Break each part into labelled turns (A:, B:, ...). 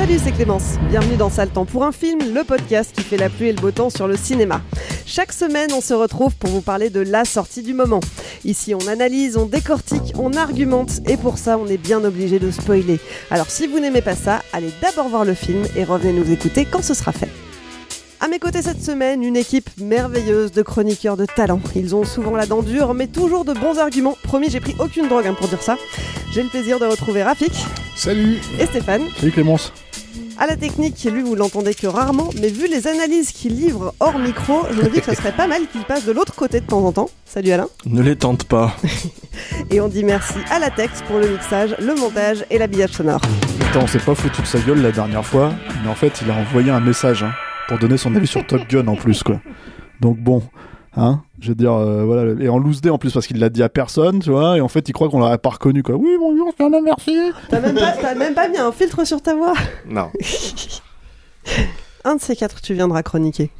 A: Salut, c'est Clémence. Bienvenue dans Sale Temps pour un film, le podcast qui fait la pluie et le beau temps sur le cinéma. Chaque semaine, on se retrouve pour vous parler de la sortie du moment. Ici, on analyse, on décortique, on argumente et pour ça, on est bien obligé de spoiler. Alors si vous n'aimez pas ça, allez d'abord voir le film et revenez nous écouter quand ce sera fait. À mes côtés cette semaine, une équipe merveilleuse de chroniqueurs de talent. Ils ont souvent la dent dure, mais toujours de bons arguments. Promis, j'ai pris aucune drogue hein, pour dire ça. J'ai le plaisir de retrouver Rafik.
B: Salut
A: Et Stéphane.
B: Salut Clémence
A: à la technique, lui, vous l'entendez que rarement, mais vu les analyses qu'il livre hors micro, je me dis que ça serait pas mal qu'il passe de l'autre côté de temps en temps. Salut Alain.
B: Ne les tente pas.
A: et on dit merci à la Tex pour le mixage, le montage et l'habillage sonore.
B: Attends, on s'est pas foutu de sa gueule la dernière fois, mais en fait, il a envoyé un message hein, pour donner son avis sur Top Gun en plus, quoi. Donc bon, Hein je veux dire, euh, voilà, et en loose day en plus parce qu'il l'a dit à personne, tu vois, et en fait il croit qu'on l'aurait pas reconnu, quoi. Oui, bonjour, c'est un merci.
A: T'as même, pas, même pas mis un filtre sur ta voix
C: Non.
A: un de ces quatre, tu viendras chroniquer.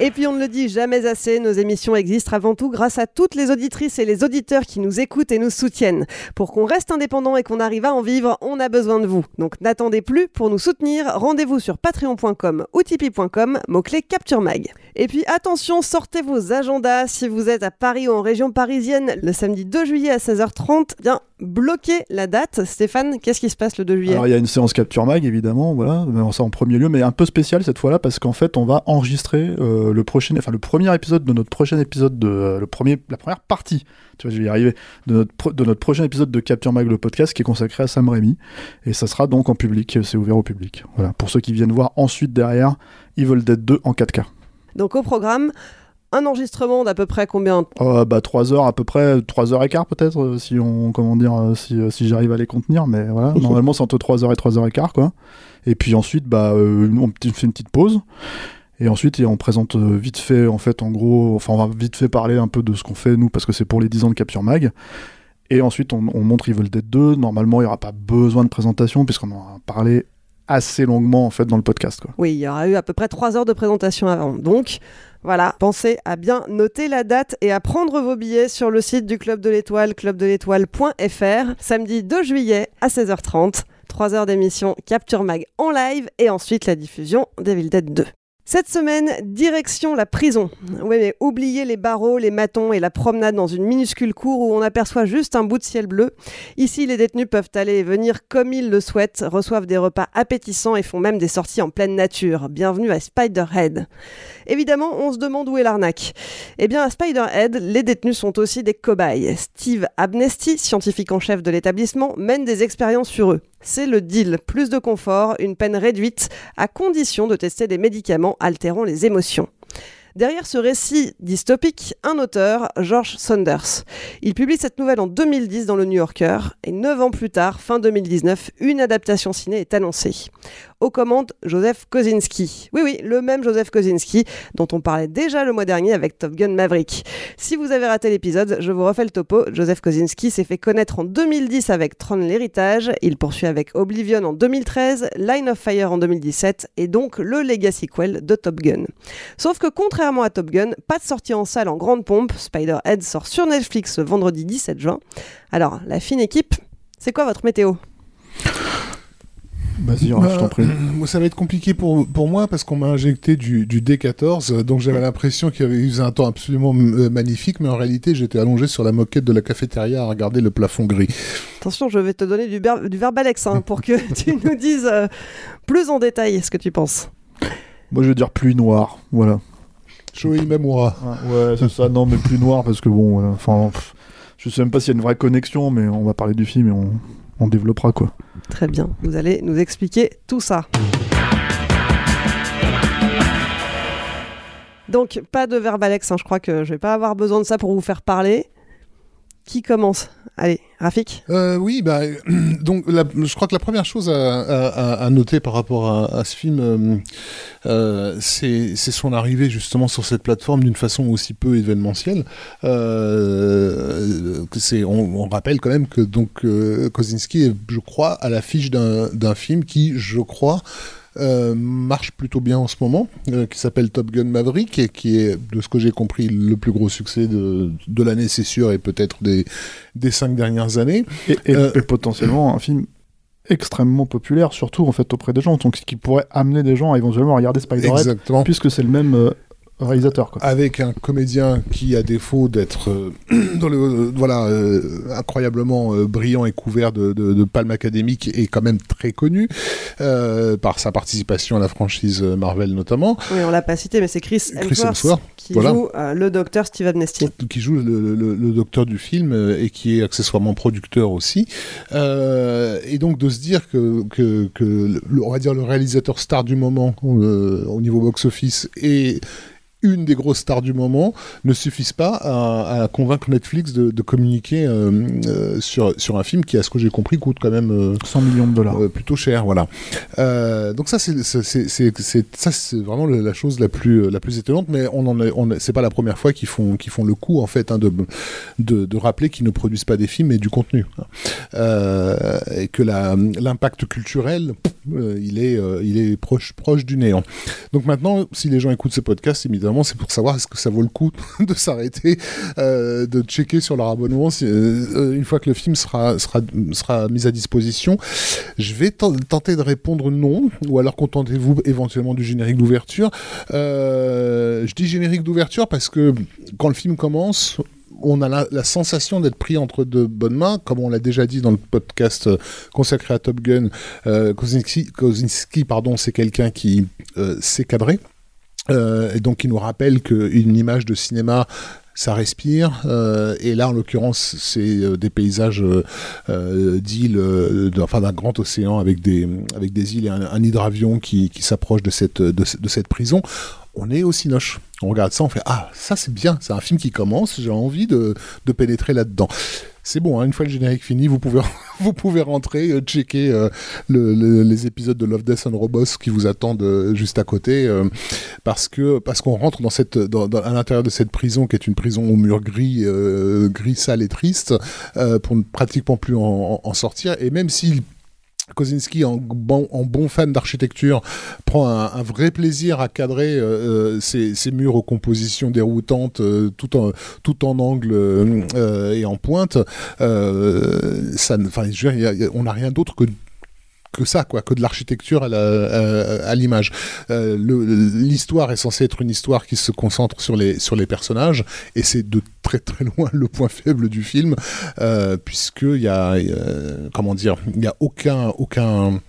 A: Et puis on ne le dit jamais assez, nos émissions existent avant tout grâce à toutes les auditrices et les auditeurs qui nous écoutent et nous soutiennent. Pour qu'on reste indépendant et qu'on arrive à en vivre, on a besoin de vous. Donc n'attendez plus pour nous soutenir, rendez-vous sur patreon.com ou tipeee.com, mot-clé Capture Mag. Et puis attention, sortez vos agendas si vous êtes à Paris ou en région parisienne le samedi 2 juillet à 16h30. Bien, bloquez la date. Stéphane, qu'est-ce qui se passe le 2 juillet?
B: Alors il y a une séance Capture Mag évidemment, voilà, ça en premier lieu, mais un peu spécial cette fois-là parce qu'en fait on va enregistrer euh, le prochain, enfin le premier épisode de notre prochain épisode de euh, le premier, la première partie, tu vois, je vais y arriver, de notre, de notre prochain épisode de Capture Mag le podcast qui est consacré à Sam Raimi et ça sera donc en public, c'est ouvert au public. Voilà, pour ceux qui viennent voir ensuite derrière Evil Dead 2 en 4K.
A: Donc au programme, un enregistrement d'à peu près combien
B: euh, Bah 3 heures à peu près, 3 heures et quart peut-être, euh, si on comment dire, euh, si, si j'arrive à les contenir, mais voilà, normalement c'est entre 3 heures et 3 heures et quart quoi. Et puis ensuite bah on fait une petite pause. Et ensuite, on présente vite fait, en fait, en gros, enfin, on va vite fait parler un peu de ce qu'on fait, nous, parce que c'est pour les 10 ans de Capture Mag. Et ensuite, on, on montre Evil Dead 2. Normalement, il n'y aura pas besoin de présentation, puisqu'on en a parlé assez longuement, en fait, dans le podcast.
A: Oui, il y aura eu à peu près 3 heures de présentation avant. Donc, voilà, pensez à bien noter la date et à prendre vos billets sur le site du Club de l'Étoile, clubdeletoile.fr, samedi 2 juillet à 16h30. 3 heures d'émission Capture Mag en live et ensuite la diffusion d'Evil Dead 2. Cette semaine, direction la prison. Oui, mais oubliez les barreaux, les matons et la promenade dans une minuscule cour où on aperçoit juste un bout de ciel bleu. Ici, les détenus peuvent aller et venir comme ils le souhaitent, reçoivent des repas appétissants et font même des sorties en pleine nature. Bienvenue à Spiderhead. Évidemment, on se demande où est l'arnaque. Eh bien, à Spiderhead, les détenus sont aussi des cobayes. Steve Abnesti, scientifique en chef de l'établissement, mène des expériences sur eux. C'est le deal, plus de confort, une peine réduite, à condition de tester des médicaments altérant les émotions. Derrière ce récit dystopique, un auteur, George Saunders. Il publie cette nouvelle en 2010 dans le New Yorker et neuf ans plus tard, fin 2019, une adaptation ciné est annoncée aux commandes Joseph Kosinski. Oui, oui, le même Joseph Kosinski dont on parlait déjà le mois dernier avec Top Gun Maverick. Si vous avez raté l'épisode, je vous refais le topo. Joseph Kosinski s'est fait connaître en 2010 avec Tron l'héritage. Il poursuit avec Oblivion en 2013, Line of Fire en 2017 et donc le Legacy Quell de Top Gun. Sauf que contrairement à Top Gun, pas de sortie en salle en grande pompe. Spider-Head sort sur Netflix vendredi 17 juin. Alors, la fine équipe, C'est quoi votre météo?
B: Vas-y, hein, je t'en prie.
D: Moi, ça va être compliqué pour, pour moi parce qu'on m'a injecté du, du D14, donc j'avais l'impression qu'il y avait eu un temps absolument euh, magnifique, mais en réalité, j'étais allongé sur la moquette de la cafétéria à regarder le plafond gris.
A: Attention, je vais te donner du, ber- du verbalex hein, pour que tu nous dises euh, plus en détail ce que tu penses.
B: Moi, je vais dire pluie noire. Voilà.
D: Shoei Mamura.
B: Ouais, c'est ça. Non, mais plus noir parce que bon. Enfin, pff, je sais même pas s'il y a une vraie connexion, mais on va parler du film et on, on développera quoi.
A: Très bien, vous allez nous expliquer tout ça. Donc, pas de verbalex, hein, je crois que je vais pas avoir besoin de ça pour vous faire parler. Qui commence? Allez, Rafik
D: Euh, oui, bah, donc je crois que la première chose à, noter par rapport à, ce film, euh, euh, c'est son arrivée justement sur cette plateforme d'une façon aussi peu événementielle. On, on rappelle quand même que donc Kosinski est, je crois, à l'affiche d'un film qui, je crois, euh, marche plutôt bien en ce moment, euh, qui s'appelle Top Gun Maverick et qui est, de ce que j'ai compris, le plus gros succès de, de l'année, c'est sûr, et peut-être des, des cinq dernières années.
B: Et, et-
D: Euh,
B: et potentiellement un film extrêmement populaire, surtout en fait auprès des gens, donc ce qui pourrait amener des gens à éventuellement regarder Spider-Man, puisque c'est le même réalisateur. Quoi.
D: Avec un comédien qui, à défaut d'être euh, euh, voilà, euh, incroyablement euh, brillant et couvert de, de, de palmes académiques, est quand même très connu euh, par sa participation à la franchise Marvel notamment,
A: Oui, on l'a pas cité, mais c'est Chris
D: Chris
A: Hemsworth,
D: Hemsworth,
A: qui
D: voilà.
A: joue euh, le docteur Steve Amnesty.
D: qui joue le, le- le docteur du film euh, et qui est accessoirement producteur aussi. Euh, et donc de se dire que, que, que le- on va dire le réalisateur star du moment euh, au niveau box-office et une des grosses stars du moment ne suffisent pas à, à convaincre Netflix de, de communiquer euh, euh, sur, sur un film qui, à ce que j'ai compris, coûte quand même euh,
B: 100 millions de dollars.
D: euh, plutôt cher, voilà. Euh, donc ça, c'est ça, vraiment la chose la plus la plus étonnante, mais on en est, on est- c'est pas la première fois qu'ils font qu'ils font le coup en fait hein, de, de de rappeler qu'ils ne produisent pas des films mais du contenu, hein. Euh, et que l'impact culturel, euh, il est euh, il est proche proche du néant. Donc maintenant, si les gens écoutent ce podcast, évidemment, c'est pour savoir est-ce que ça vaut le coup de s'arrêter, euh, de checker sur leur abonnement si, euh, une fois que le film sera sera sera mis à disposition. Je vais ten- tenter de répondre non, ou alors contentez-vous éventuellement du générique d'ouverture. Euh, je dis générique d'ouverture parce que quand le film commence, on a la, sensation d'être pris entre de bonnes mains, comme on l'a déjà dit dans le podcast euh, consacré à Top Gun. Euh, Kosinski, Kosinski, pardon, c'est quelqu'un qui euh, sait cadrer. Euh, et donc, il nous rappelle qu'une image de cinéma, ça respire. euh, et là, en l'occurrence, c'est euh, des paysages d'îles, enfin d'un grand océan avec des, îles et un, hydravion qui, s'approche de cette, prison. On est au Cinoche. On regarde ça, on fait Ah, ça c'est bien, c'est un film qui commence, j'ai envie de pénétrer là-dedans. C'est bon, hein, une fois le générique fini, vous pouvez, vous pouvez rentrer, euh, checker euh, le- le- les épisodes de Love, Death and Robots qui vous attendent euh, juste à côté, parce parce qu'on rentre dans cette, à l'intérieur de cette prison qui est une prison au mur gris, gris sale et triste, pour ne pratiquement plus en, en- sortir. Et même si Kozinski, en bon, fan d'architecture, prend un, vrai plaisir à cadrer euh, euh, ces, ces murs aux compositions déroutantes, euh, tout, en, angle euh, euh, et en pointe. Euh, on n'a rien d'autre que que ça, quoi, que de l'architecture à l'image. Euh, L'histoire est censée être une histoire qui se concentre sur les, sur les personnages, et c'est de très très loin le point faible du film, euh, puisqu'il y a, euh, comment dire, il n'y a aucun, aucun,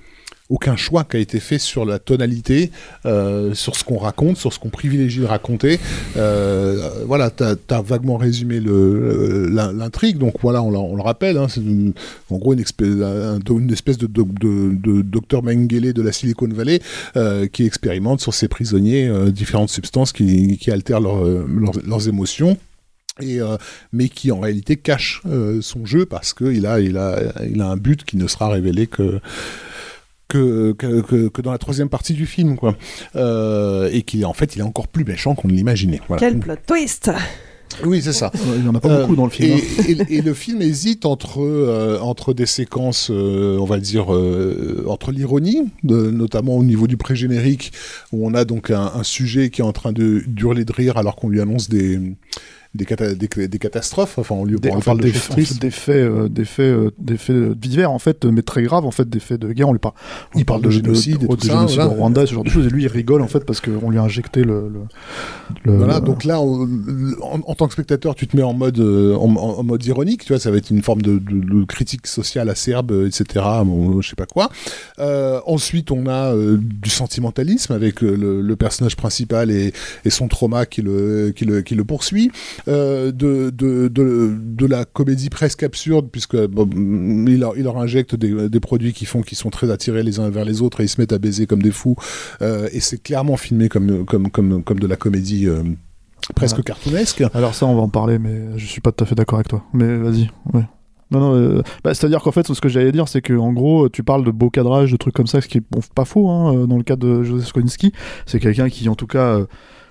D: aucun choix qui a été fait sur la tonalité, euh, sur ce qu'on raconte, sur ce qu'on privilégie de raconter. Euh, voilà, tu as, vaguement résumé l'intrigue, donc voilà, on, le rappelle, hein, c'est en gros une espèce, de, docteur Mengele de la Silicon Valley euh, qui expérimente sur ses prisonniers différentes substances qui, altèrent leur, leurs- émotions. Mais qui en réalité cache son jeu parce qu'il a, il a, il a un but qui ne sera révélé que, que, que, que- que dans la troisième partie du film. Quoi. Euh, et qui en fait il est encore plus méchant qu'on ne l'imaginait. Voilà.
A: Quel plot twist
D: Oui, c'est ça.
B: Il n'y en a pas
D: Euh,
B: beaucoup dans le film.
D: Et,
B: hein.
D: et- et le film hésite entre, euh, entre des séquences, euh, on va dire, euh, entre l'ironie, notamment au niveau du pré-générique, où on a donc un, un sujet qui est en train de d'hurler de rire alors qu'on lui annonce des, des, cata- des, des catastrophes. Enfin, on, lui,
B: Des,
D: on
B: en
D: parle de
B: des,
D: choses
B: en
D: tristes.
B: fait, des faits, euh, des faits, euh, des faits divers en fait, mais très graves en fait, des faits de guerre. On lui parle, on
D: Il parle de génocide et
B: de,
D: tout
B: de
D: ça,
B: génocide
D: voilà.
B: au Rwanda, ce genre de choses. Et lui, il rigole en fait parce qu'on lui a injecté le. le, le-
D: Voilà, donc là, on- en, en tant que spectateur, tu te mets en mode, euh, en, mode ironique, tu vois, ça va être une forme de, de- de critique sociale acerbe, euh, etc. Bon, je sais pas quoi. Euh, ensuite, on a euh, du sentimentalisme avec euh, le, le personnage principal et, et son trauma qui le, qui le, qui le poursuit. Euh, de, de, de, de la comédie presque absurde, puisque bon, il, leur, il leur injecte des, des produits qui font qu'ils sont très attirés les uns vers les autres et ils se mettent à baiser comme des fous. Euh, et c'est clairement filmé comme, comme, comme, comme de la comédie. euh, presque
B: Voilà.
D: cartoonesque.
B: Alors ça, on va en parler, mais je suis pas tout à fait d'accord avec toi. Mais vas-y. Ouais. Non, non. euh, bah, C'est-à-dire qu'en fait, ce que j'allais dire, c'est que en gros, tu parles de beau cadrage, de trucs comme ça, ce qui est bon, pas faux hein, dans le cas de Joseph Skolinski. C'est quelqu'un qui, en tout cas, euh,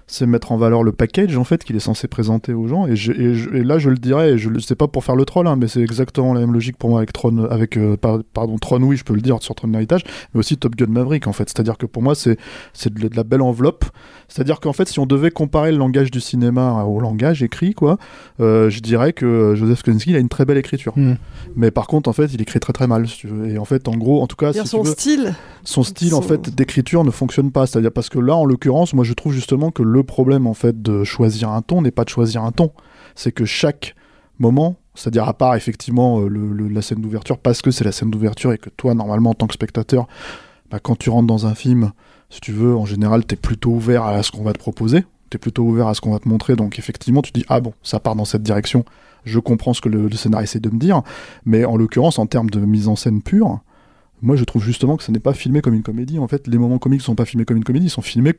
B: sait mettre en valeur le package en fait qu'il est censé présenter aux gens. Et, je- et je- et là, je le dirais, et je le sais pas pour faire le troll, hein, mais c'est exactement la même logique pour moi avec Tron, avec euh, par- pardon Tron, oui, je peux le dire sur Tron l'héritage, mais aussi Top Gun Maverick en fait. C'est-à-dire que pour moi, c'est c'est de, de la belle enveloppe. C'est-à-dire qu'en fait, si on devait comparer le langage du cinéma au langage écrit, quoi, euh, je dirais que Joseph Kosinski il a une très belle écriture.
D: Hmm.
B: Mais par contre, en fait, il écrit très très mal. Si tu veux. Et en fait, en gros, en tout cas, si
A: son
B: tu veux,
A: style.
B: son style en
A: son-
B: fait d'écriture ne fonctionne pas. C'est-à-dire parce que là, en l'occurrence, moi, je trouve justement que le problème en fait de choisir un ton n'est pas de choisir un ton, c'est que chaque moment, c'est-à-dire à part effectivement euh, le- le- la scène d'ouverture, parce que c'est la scène d'ouverture et que toi, normalement, en tant que spectateur, bah, quand tu rentres dans un film, si tu veux, en général, t'es plutôt ouvert à ce qu'on va te proposer, t'es plutôt ouvert à ce qu'on va te montrer, donc effectivement, tu dis ah bon, ça part dans cette direction. Je comprends ce que le, le scénario essaie de me dire, mais en l'occurrence, en termes de mise en scène pure, moi, je trouve justement que ce n'est pas filmé comme une comédie. En fait, les moments comiques ne sont pas filmés comme une comédie, ils sont filmés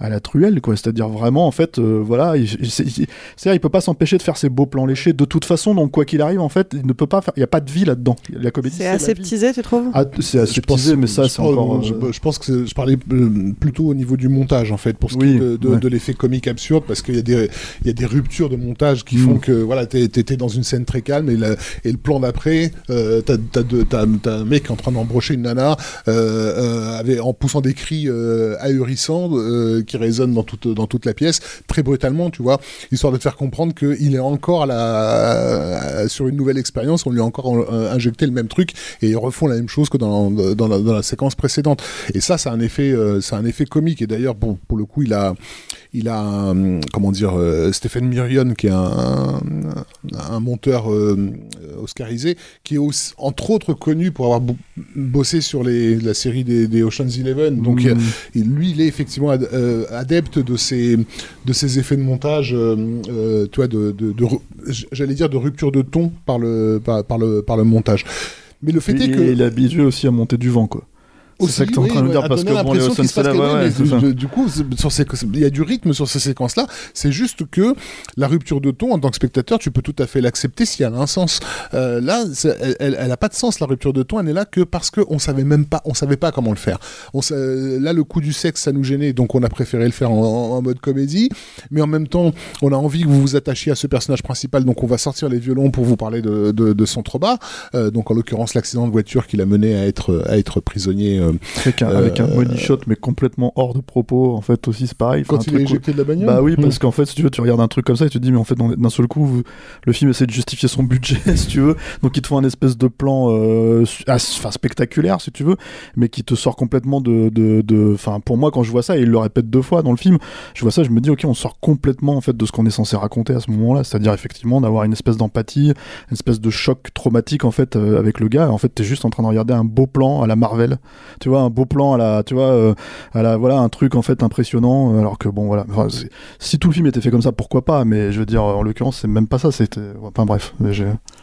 B: à la truelle, quoi. C'est-à-dire vraiment, en fait, euh, voilà, il, il- c'est- il- c'est-à-dire, il peut pas s'empêcher de faire ses beaux plans léchés de toute façon. Donc, quoi qu'il arrive, en fait, il ne peut pas faire. Il y a pas de vie là-dedans. La comédie,
A: C'est aseptisé, tu trouves?
B: Ah, c'est aseptisé, mais ça, c'est encore.
D: Je,
B: euh,
D: je pense que je parlais euh, plutôt au niveau du montage en fait, pour ce qui
B: Oui,
D: est de, de-
B: ouais.
D: de l'effet comique absurde, parce qu'il y a des il y a des ruptures de montage qui
B: Mm.
D: font que voilà, t'es t'es dans une scène très calme et, la- et le plan d'après, euh, t'as t'as de- t'as- t'as un mec en train d'embrocher une nana euh, euh, avec, en poussant des cris euh, ahurissants euh, qui résonnent dans toute la pièce, très brutalement, tu vois, histoire de te faire comprendre qu'il est encore sur une nouvelle expérience, on lui a encore euh, injecté le même truc et ils refont la même chose que dans, la, séquence précédente. Et ça, c'est un effet, euh, un effet comique. Et d'ailleurs, pour, pour le coup, il a, il a, comment dire, euh, Stephen Mirion, qui est un, un, un monteur euh, oscarisé, qui est aussi, entre autres connu pour avoir bo- bossé sur les, la série des, des Ocean's Eleven. Donc,
B: mm.
D: et lui, il est effectivement ad- euh, adepte de ces, de ces effets de montage, euh, tu vois, de, de, de ru- j'allais dire de rupture de ton par le, par, par le, par le montage. Mais le fait
B: il,
D: est que
B: il est habitué aussi à monter du vent, quoi. C'est ça que t'es en train de dire, parce que bon, les Ocean's
D: se
B: c'est
D: du- coup, il y a du rythme sur ces séquences-là. C'est juste que la rupture de ton, en tant que spectateur, tu peux tout à fait l'accepter si elle a un sens. Euh, là, elle, elle, elle a pas de sens la rupture de ton. Elle n'est là que parce que on savait même pas, on savait pas comment le faire. On, sa- là, le coup du sexe, ça nous gênait, donc on a préféré le faire en, mode comédie. Mais en même temps, on a envie que vous vous attachiez à ce personnage principal, donc on va sortir les violons pour vous parler de, de, de son trauma. Euh, donc en l'occurrence, l'accident de voiture qui l'a mené à être à être prisonnier. Euh,
B: Avec un,
D: Euh,
B: avec un money shot, mais complètement hors de propos. En fait, aussi, c'est pareil. Enfin,
D: quand
B: un
D: il est éjecté de la bagnole.
B: Bah oui,
D: Hmm.
B: parce qu'en fait, si tu veux, tu regardes un truc comme ça et tu te dis, mais en fait, d'un seul coup, vous- le film essaie de justifier son budget, si tu veux. Donc, il te faut un espèce de plan, euh, su- enfin, spectaculaire, si tu veux, mais qui te sort complètement de, de, de- enfin, pour moi, quand je vois ça, et il le répète deux fois dans le film, je vois ça, je me dis, ok, on sort complètement, en fait, de ce qu'on est censé raconter à ce moment-là. C'est-à-dire, effectivement, d'avoir une espèce d'empathie, une espèce de choc traumatique, en fait, euh, avec le gars. En fait, t'es juste en train de regarder un beau plan à la Marvel. Tu vois, un beau plan à la, tu vois, euh, à la, voilà, un truc, en fait, impressionnant, euh, alors que bon, voilà. Si tout le film était fait comme ça, pourquoi pas Mais je veux dire, en l'occurrence, c'est même pas ça. C'était, enfin bref.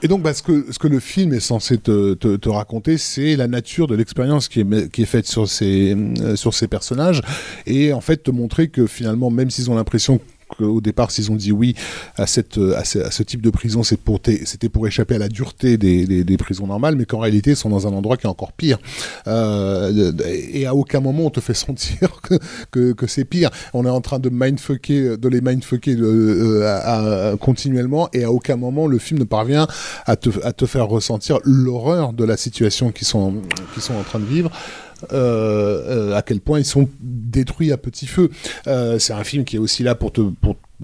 D: Et donc, bah, ce, que, ce que le film est censé te, te, te raconter, c'est la nature de l'expérience qui est, qui est faite sur ces, euh, sur ces personnages. Et en fait, te montrer que finalement, même s'ils ont l'impression qu'au départ, s'ils ont dit oui à, cette, euh, ce, type de prison, c'était pour échapper à la dureté des, prisons normales, mais qu'en réalité, ils sont dans un endroit qui est encore pire. Euh, et à aucun moment, on te fait sentir que, c'est pire. On est en train de les mindfucker euh, continuellement, et à aucun moment, le film ne parvient à te, faire ressentir l'horreur de la situation qu'ils sont, qu'ils sont en train de vivre. Euh, euh, à quel point ils sont détruits à petit feu. Euh, c'est un film qui est aussi là pour te,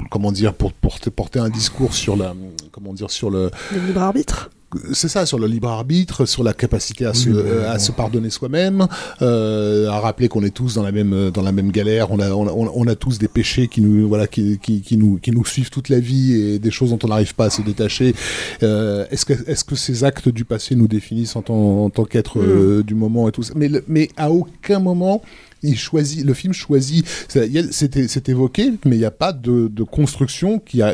D: comment dire, pour porter, porter un discours sur la, comment dire, sur le,
A: Le libre arbitre.
D: c'est ça, sur le libre arbitre, sur la capacité à, se, euh, à se pardonner soi-même, euh, à rappeler qu'on est tous dans la même dans la même galère. On a on a, on a tous des péchés qui nous voilà qui, qui, qui nous qui nous suivent toute la vie et des choses dont on n'arrive pas à se détacher. Euh, est-ce que est-ce que ces actes du passé nous définissent en tant en tant qu'être euh, du moment et tout ça? Mais mais à aucun moment il choisit, le film choisit, c'est évoqué, mais il n'y a pas de, de construction qui a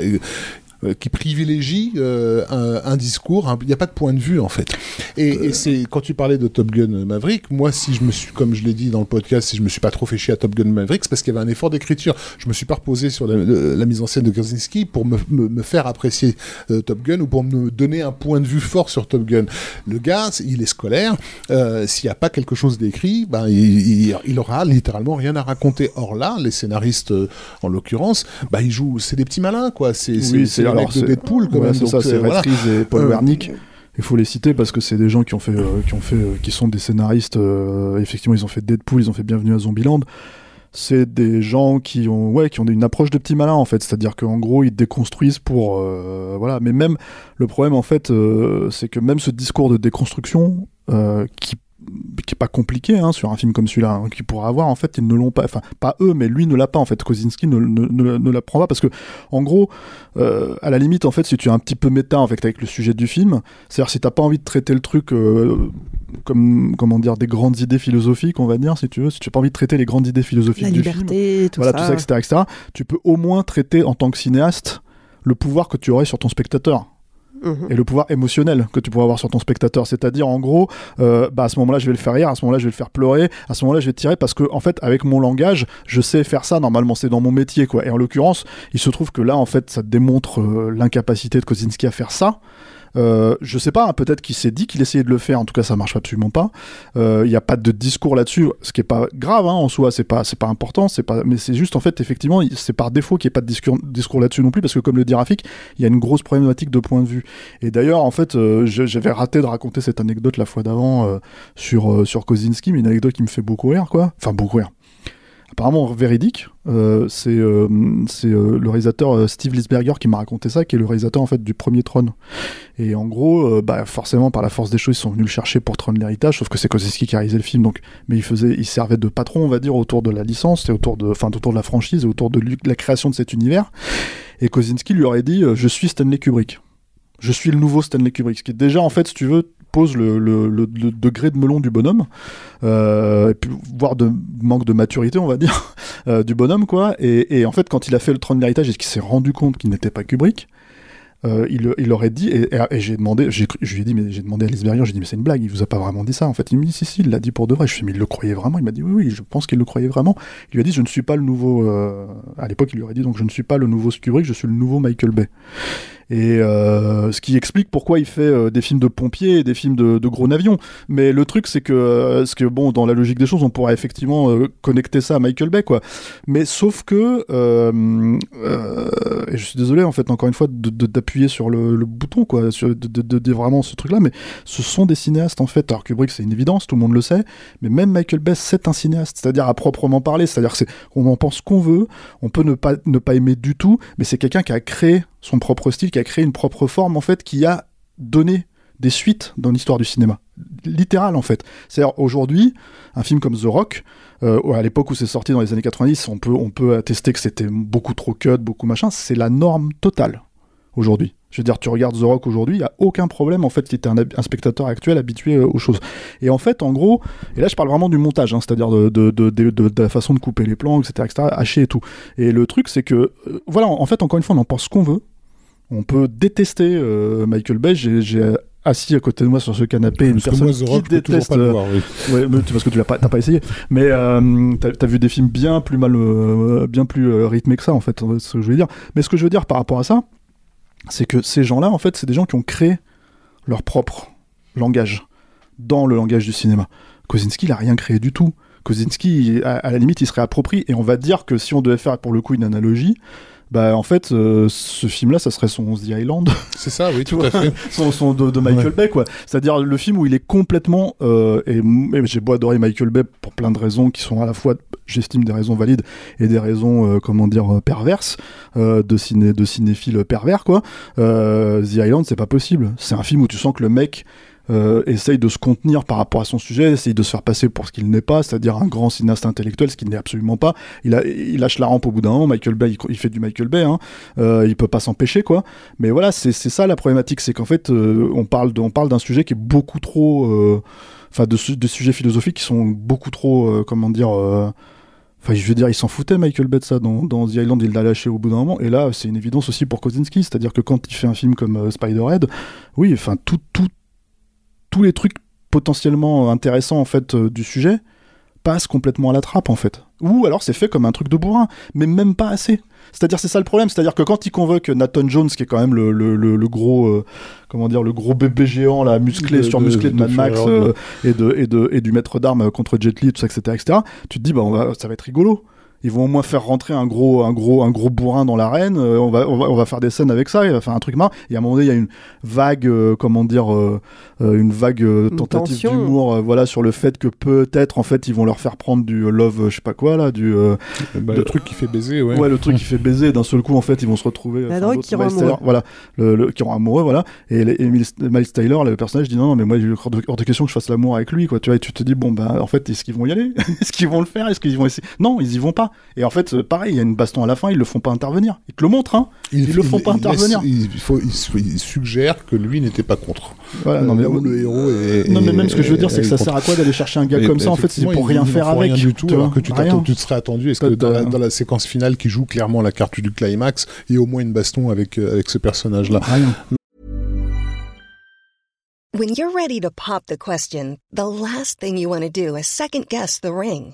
D: qui privilégie euh, un, un discours, il n'y a pas de point de vue en fait. Et, et c'est quand tu parlais de Top Gun Maverick, moi si je me suis, comme je l'ai dit dans le podcast, si je me suis pas trop fait chier à Top Gun Maverick, c'est parce qu'il y avait un effort d'écriture. Je me suis pas reposé sur la, mise en scène de Krasinski pour me, me- me faire apprécier euh, Top Gun ou pour me donner un point de vue fort sur Top Gun. Le gars, il est scolaire. euh, S'il n'y a pas quelque chose d'écrit, ben il, il, il aura littéralement rien à raconter. Or là, les scénaristes, euh, en l'occurrence, bah ils jouent, c'est des petits malins quoi. C'est
B: Oui, alors,
D: de
B: c'est-
D: Deadpool quand
B: ouais,
D: même.
B: c'est ça, c'est
D: euh, voilà.
B: Et Paul
D: Euh,
B: Wernick. Il faut les citer parce que c'est des gens qui ont fait, euh, qui ont fait, qui sont des scénaristes. effectivement, ils ont fait Deadpool, ils ont fait Bienvenue à Zombieland. C'est des gens qui ont, ouais, qui ont une approche de petits malins en fait. C'est-à-dire qu'en gros, ils déconstruisent pour, euh, voilà. Mais même le problème en fait, euh, c'est que même ce discours de déconstruction euh, qui qui est pas compliqué hein, sur un film comme celui-là, hein, qui pourra avoir en fait ils ne l'ont pas, enfin pas eux, mais lui ne l'a pas en fait. Kozinski ne, ne, ne, ne l'apprend pas parce que en gros, euh, à la limite en fait, si tu es un petit peu méta en fait avec le sujet du film, c'est-à-dire si t'as pas envie de traiter le truc euh, comme comment dire des grandes idées philosophiques, on va dire si tu veux, si tu as pas envie de traiter les grandes idées philosophiques
A: La
B: du film,
A: liberté, tout
B: voilà
A: ça.
B: tout ça, etc., etc., tu peux au moins traiter en tant que cinéaste le pouvoir que tu aurais sur ton spectateur
A: Mhm.
B: et le pouvoir émotionnel que tu pourras avoir sur ton spectateur. C'est-à-dire, en gros, euh, bah, à ce moment-là, je vais le faire rire, à ce moment-là, je vais le faire pleurer, à ce moment-là, je vais tirer parce que, en fait, avec mon langage, je sais faire ça. Normalement, c'est dans mon métier, quoi. Et en l'occurrence, il se trouve que là, en fait, ça démontre euh, l'incapacité de Kozinski à faire ça. Euh, je sais pas, hein, peut-être qu'il s'est dit qu'il essayait de le faire. En tout cas, ça marche absolument pas. Euh, Il n'y a pas de discours là-dessus, ce qui est pas grave hein, en soi. C'est pas, c'est pas important. C'est pas, mais c'est juste en fait, effectivement, c'est par défaut qu'il n'y ait pas de discours, discours là-dessus non plus, parce que comme le dit Rafik, il y a une grosse problématique de point de vue. Et d'ailleurs, en fait, euh, j'avais raté de raconter cette anecdote la fois d'avant euh, sur euh, sur Kozinski, mais une anecdote qui me fait beaucoup rire, quoi. Enfin, beaucoup rire. Apparemment véridique. Euh, c'est euh, euh, le réalisateur Steve Lisberger qui m'a raconté ça, qui est le réalisateur en fait du premier Tron. Et en gros, bah, forcément, par la force des choses, ils sont venus le chercher pour Tron l'héritage, sauf que c'est Kozinski qui a réalisé le film, donc, mais il faisait, il servait de patron, on va dire, autour de la licence, et autour de, autour de la franchise, et autour de la création de cet univers. Et Kozinski lui aurait dit, je suis Stanley Kubrick. Je suis le nouveau Stanley Kubrick. Ce qui est déjà, en fait, si tu veux, pose le, degré de melon du bonhomme, euh, et puis, voire de manque de maturité, on va dire, euh, du bonhomme, quoi. Et, en fait, quand il a fait le Tron l'héritage et qu'il s'est rendu compte qu'il n'était pas Kubrick, euh, il, il aurait dit, et, j'ai demandé, je lui ai dit, mais j'ai demandé à Lisberger, j'ai dit, mais c'est une blague, il vous a pas vraiment dit ça. En fait, il me dit, si, si, il l'a dit pour de vrai. Je fais, mais il le croyait vraiment? Il m'a dit, oui, oui, je pense qu'il le croyait vraiment. Il lui a dit, je ne suis pas le nouveau, à l'époque, il lui aurait dit, donc, je ne suis pas le nouveau Kubrick, je suis le nouveau Michael Bay. Et euh, ce qui explique pourquoi il fait euh, des films de pompiers et des films de, gros navions. Mais le truc, c'est que, euh, que bon, dans la logique des choses, on pourrait effectivement connecter ça à Michael Bay, quoi. Mais sauf que, et je suis désolé en fait, encore une fois, d'appuyer sur le, bouton, quoi, sur, de, vraiment ce truc-là. Mais ce sont des cinéastes en fait. Alors Kubrick, c'est une évidence, tout le monde le sait. Mais même Michael Bay, c'est un cinéaste, c'est-à-dire à proprement parler. C'est-à-dire que c'est, on en pense qu'on veut, on peut ne pas ne pas aimer du tout, mais c'est quelqu'un qui a créé son propre style, qui a créé une propre forme en fait, qui a donné des suites dans l'histoire du cinéma. Littéral en fait. C'est-à-dire aujourd'hui, un film comme The Rock, euh, à l'époque où c'est sorti dans les années 90, on peut, on peut attester que c'était beaucoup trop cut, beaucoup machin, c'est la norme totale aujourd'hui. Je veux dire, tu regardes The Rock aujourd'hui, il n'y a aucun problème en fait si tu un, un spectateur actuel habitué euh, aux choses. Et en fait, en gros, et là je parle vraiment du montage, hein, c'est-à-dire de, de, la façon de couper les plans, etc., etc., hacher et tout. Et le truc, c'est que, euh, voilà, en fait, encore une fois, on en pense ce qu'on veut. On peut détester euh, Michael Bay. J'ai assis à côté de moi sur ce canapé une
D: Parce
B: personne
D: moi, The Rock,
B: qui déteste.
D: pas le
B: euh,
D: voir, oui.
B: Ouais, mais tu- parce que tu l'as pas, essayé. Mais euh, t'as as vu des films bien plus mal, euh, bien plus euh, rythmés que ça, en fait. C'est ce que je veux dire. Mais ce que je veux dire par rapport à ça, c'est que ces gens-là, en fait, c'est des gens qui ont créé leur propre langage dans le langage du cinéma. Kozinski, il a rien créé du tout. Kozinski, à, à la limite, il serait approprié. Et on va dire que si on devait faire pour le coup une analogie, bah en fait, euh, ce film-là, ça serait son The Island.
D: C'est ça, oui, tout à fait.
B: son, son de, de Michael
D: Ouais.
B: Bay quoi c'est-à-dire le film où il est complètement euh, et, et j'ai beau adorer Michael Bay pour plein de raisons qui sont à la fois j'estime des raisons valides et des raisons euh, comment dire euh, perverses euh, de ciné de cinéphiles pervers quoi euh, The Island c'est pas possible c'est un film où tu sens que le mec euh, essaye de se contenir par rapport à son sujet, essaye de se faire passer pour ce qu'il n'est pas, c'est-à-dire un grand cinéaste intellectuel, ce qu'il n'est absolument pas. Il, lâche la rampe au bout d'un moment. Michael Bay, il, fait du Michael Bay, hein. Euh, il peut pas s'empêcher, quoi. Mais voilà, c'est ça la problématique, c'est qu'en fait, euh, on parle d'un sujet qui est beaucoup trop, euh, enfin, de, su- de sujets philosophiques qui sont beaucoup trop, comment dire. Enfin, je veux dire, il s'en foutait, Michael Bay, de ça. Dans, The Island, il l'a lâché au bout d'un moment. Et là, c'est une évidence aussi pour Kozinski. C'est-à-dire que quand il fait un film comme Spider-Head, oui, enfin, tout, tout, tous les trucs potentiellement intéressants, en fait, euh, du sujet passent complètement à la trappe, en fait. Ou alors c'est fait comme un truc de bourrin, mais même pas assez. C'est-à-dire, c'est ça le problème. C'est-à-dire que quand il convoque Nathan Jones, qui est quand même le, le, le, le gros, euh, comment dire, le gros bébé géant, là, musclé,
D: De-
B: surmusclé de,
D: de-
B: Mad Max euh, et, de, et, de, et du maître d'armes contre Jet Li, tout ça, etc., etc., tu te dis, bah, on va, ça va être rigolo. Ils vont au moins faire rentrer un gros, un gros, un gros bourrin dans l'arène. euh, on, va, on, va, on va faire des scènes avec ça. Il va faire un truc marrant. Et à un moment donné, il y a une vague, euh, comment dire, euh, une vague euh, tentative d'humour, euh, voilà, sur le fait que peut-être, en fait, ils vont leur faire prendre du love, euh, je sais pas quoi là, du. euh,
D: Bah,
B: de-
D: Le truc qui fait baiser, ouais.
B: Ouais, le truc qui fait baiser, d'un seul coup, en fait, ils vont se retrouver.
A: La drogue qui rend amoureux.
B: Voilà, le, le- qui rend amoureux, voilà. Et les- et Miles, Taylor, le personnage, dit non, non, mais moi, il est hors de, hors de question que je fasse l'amour avec lui, quoi. Tu vois, et tu te dis, bon, ben, en fait, est-ce qu'ils vont y aller? Est-ce qu'ils vont le faire? Est-ce qu'ils vont essayer? Non, ils y vont pas. Et en fait, euh, pareil, il y a une baston à la fin, ils le font pas intervenir. Ils te le montrent, hein. Ils le font pas
D: laisse-
B: intervenir.
D: il, faut, il, su- il suggère que lui n'était pas contre.
B: Voilà,
D: Euh,
B: non, mais,
D: là où le héros est.
B: non, mais même ce que je veux dire, c'est que ça
D: contre.
B: sert à quoi d'aller chercher un gars
D: Et
B: comme ça En fait, c'est pour
D: ils-
B: rien
D: ils
B: faire avec.
D: Rien du tout, alors que tu, tu te serais attendu. Est-ce que dans la,
B: euh,
D: dans la séquence finale qui joue clairement la carte du climax, il y a au moins une baston avec, euh, avec ce personnage-là
B: Rien.
E: When you're ready to pop the question, the last thing you want to do is second guess the ring.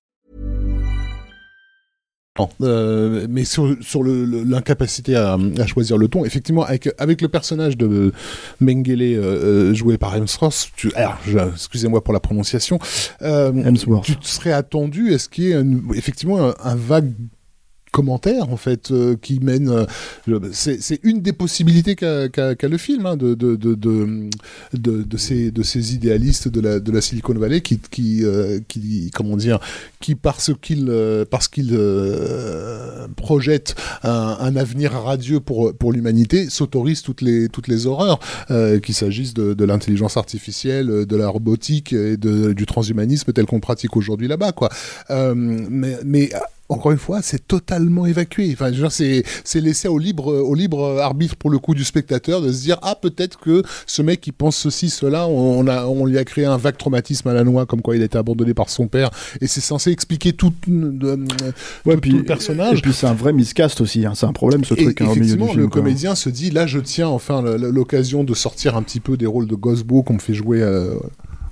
D: Euh, mais sur, sur le- le- l'incapacité à, à choisir le ton, effectivement, avec, avec le personnage de Mengele euh, euh, joué par Hemsworth, tu, alors, je- excusez-moi pour la prononciation, euh,
B: Hemsworth.
D: tu te serais attendu, est-ce qu'il y ait effectivement un, un vague commentaire en fait euh, qui mène euh, c'est une des possibilités qu'a le film hein, de, de, de, de, ces, de ces idéalistes de la, de la Silicon Valley qui, qui, euh, qui comment dire qui parce qu'ils parce projettent un, avenir radieux pour, pour l'humanité s'autorisent toutes les, toutes les horreurs qu'il s'agisse de, l'intelligence artificielle de la robotique et du transhumanisme tel qu'on pratique aujourd'hui là-bas quoi. Mais encore une fois, c'est totalement évacué. Enfin, c'est, laissé au libre, au libre arbitre pour le coup du spectateur de se dire ah peut-être que ce mec qui pense ceci, cela, on, a, on lui a créé un vague traumatisme à la noix, comme quoi il a été abandonné par son père, et c'est censé expliquer tout, de,
B: Ouais,
D: tout,
B: puis-
D: tout le personnage.
B: Et puis c'est un vrai miscast aussi, hein. c'est un problème ce
D: Et
B: truc hein, au milieu du
D: effectivement,
B: film.
D: le
B: quoi.
D: comédien se dit là, je tiens enfin l'occasion de sortir un petit peu des rôles de Gosbo qu'on me fait jouer. euh,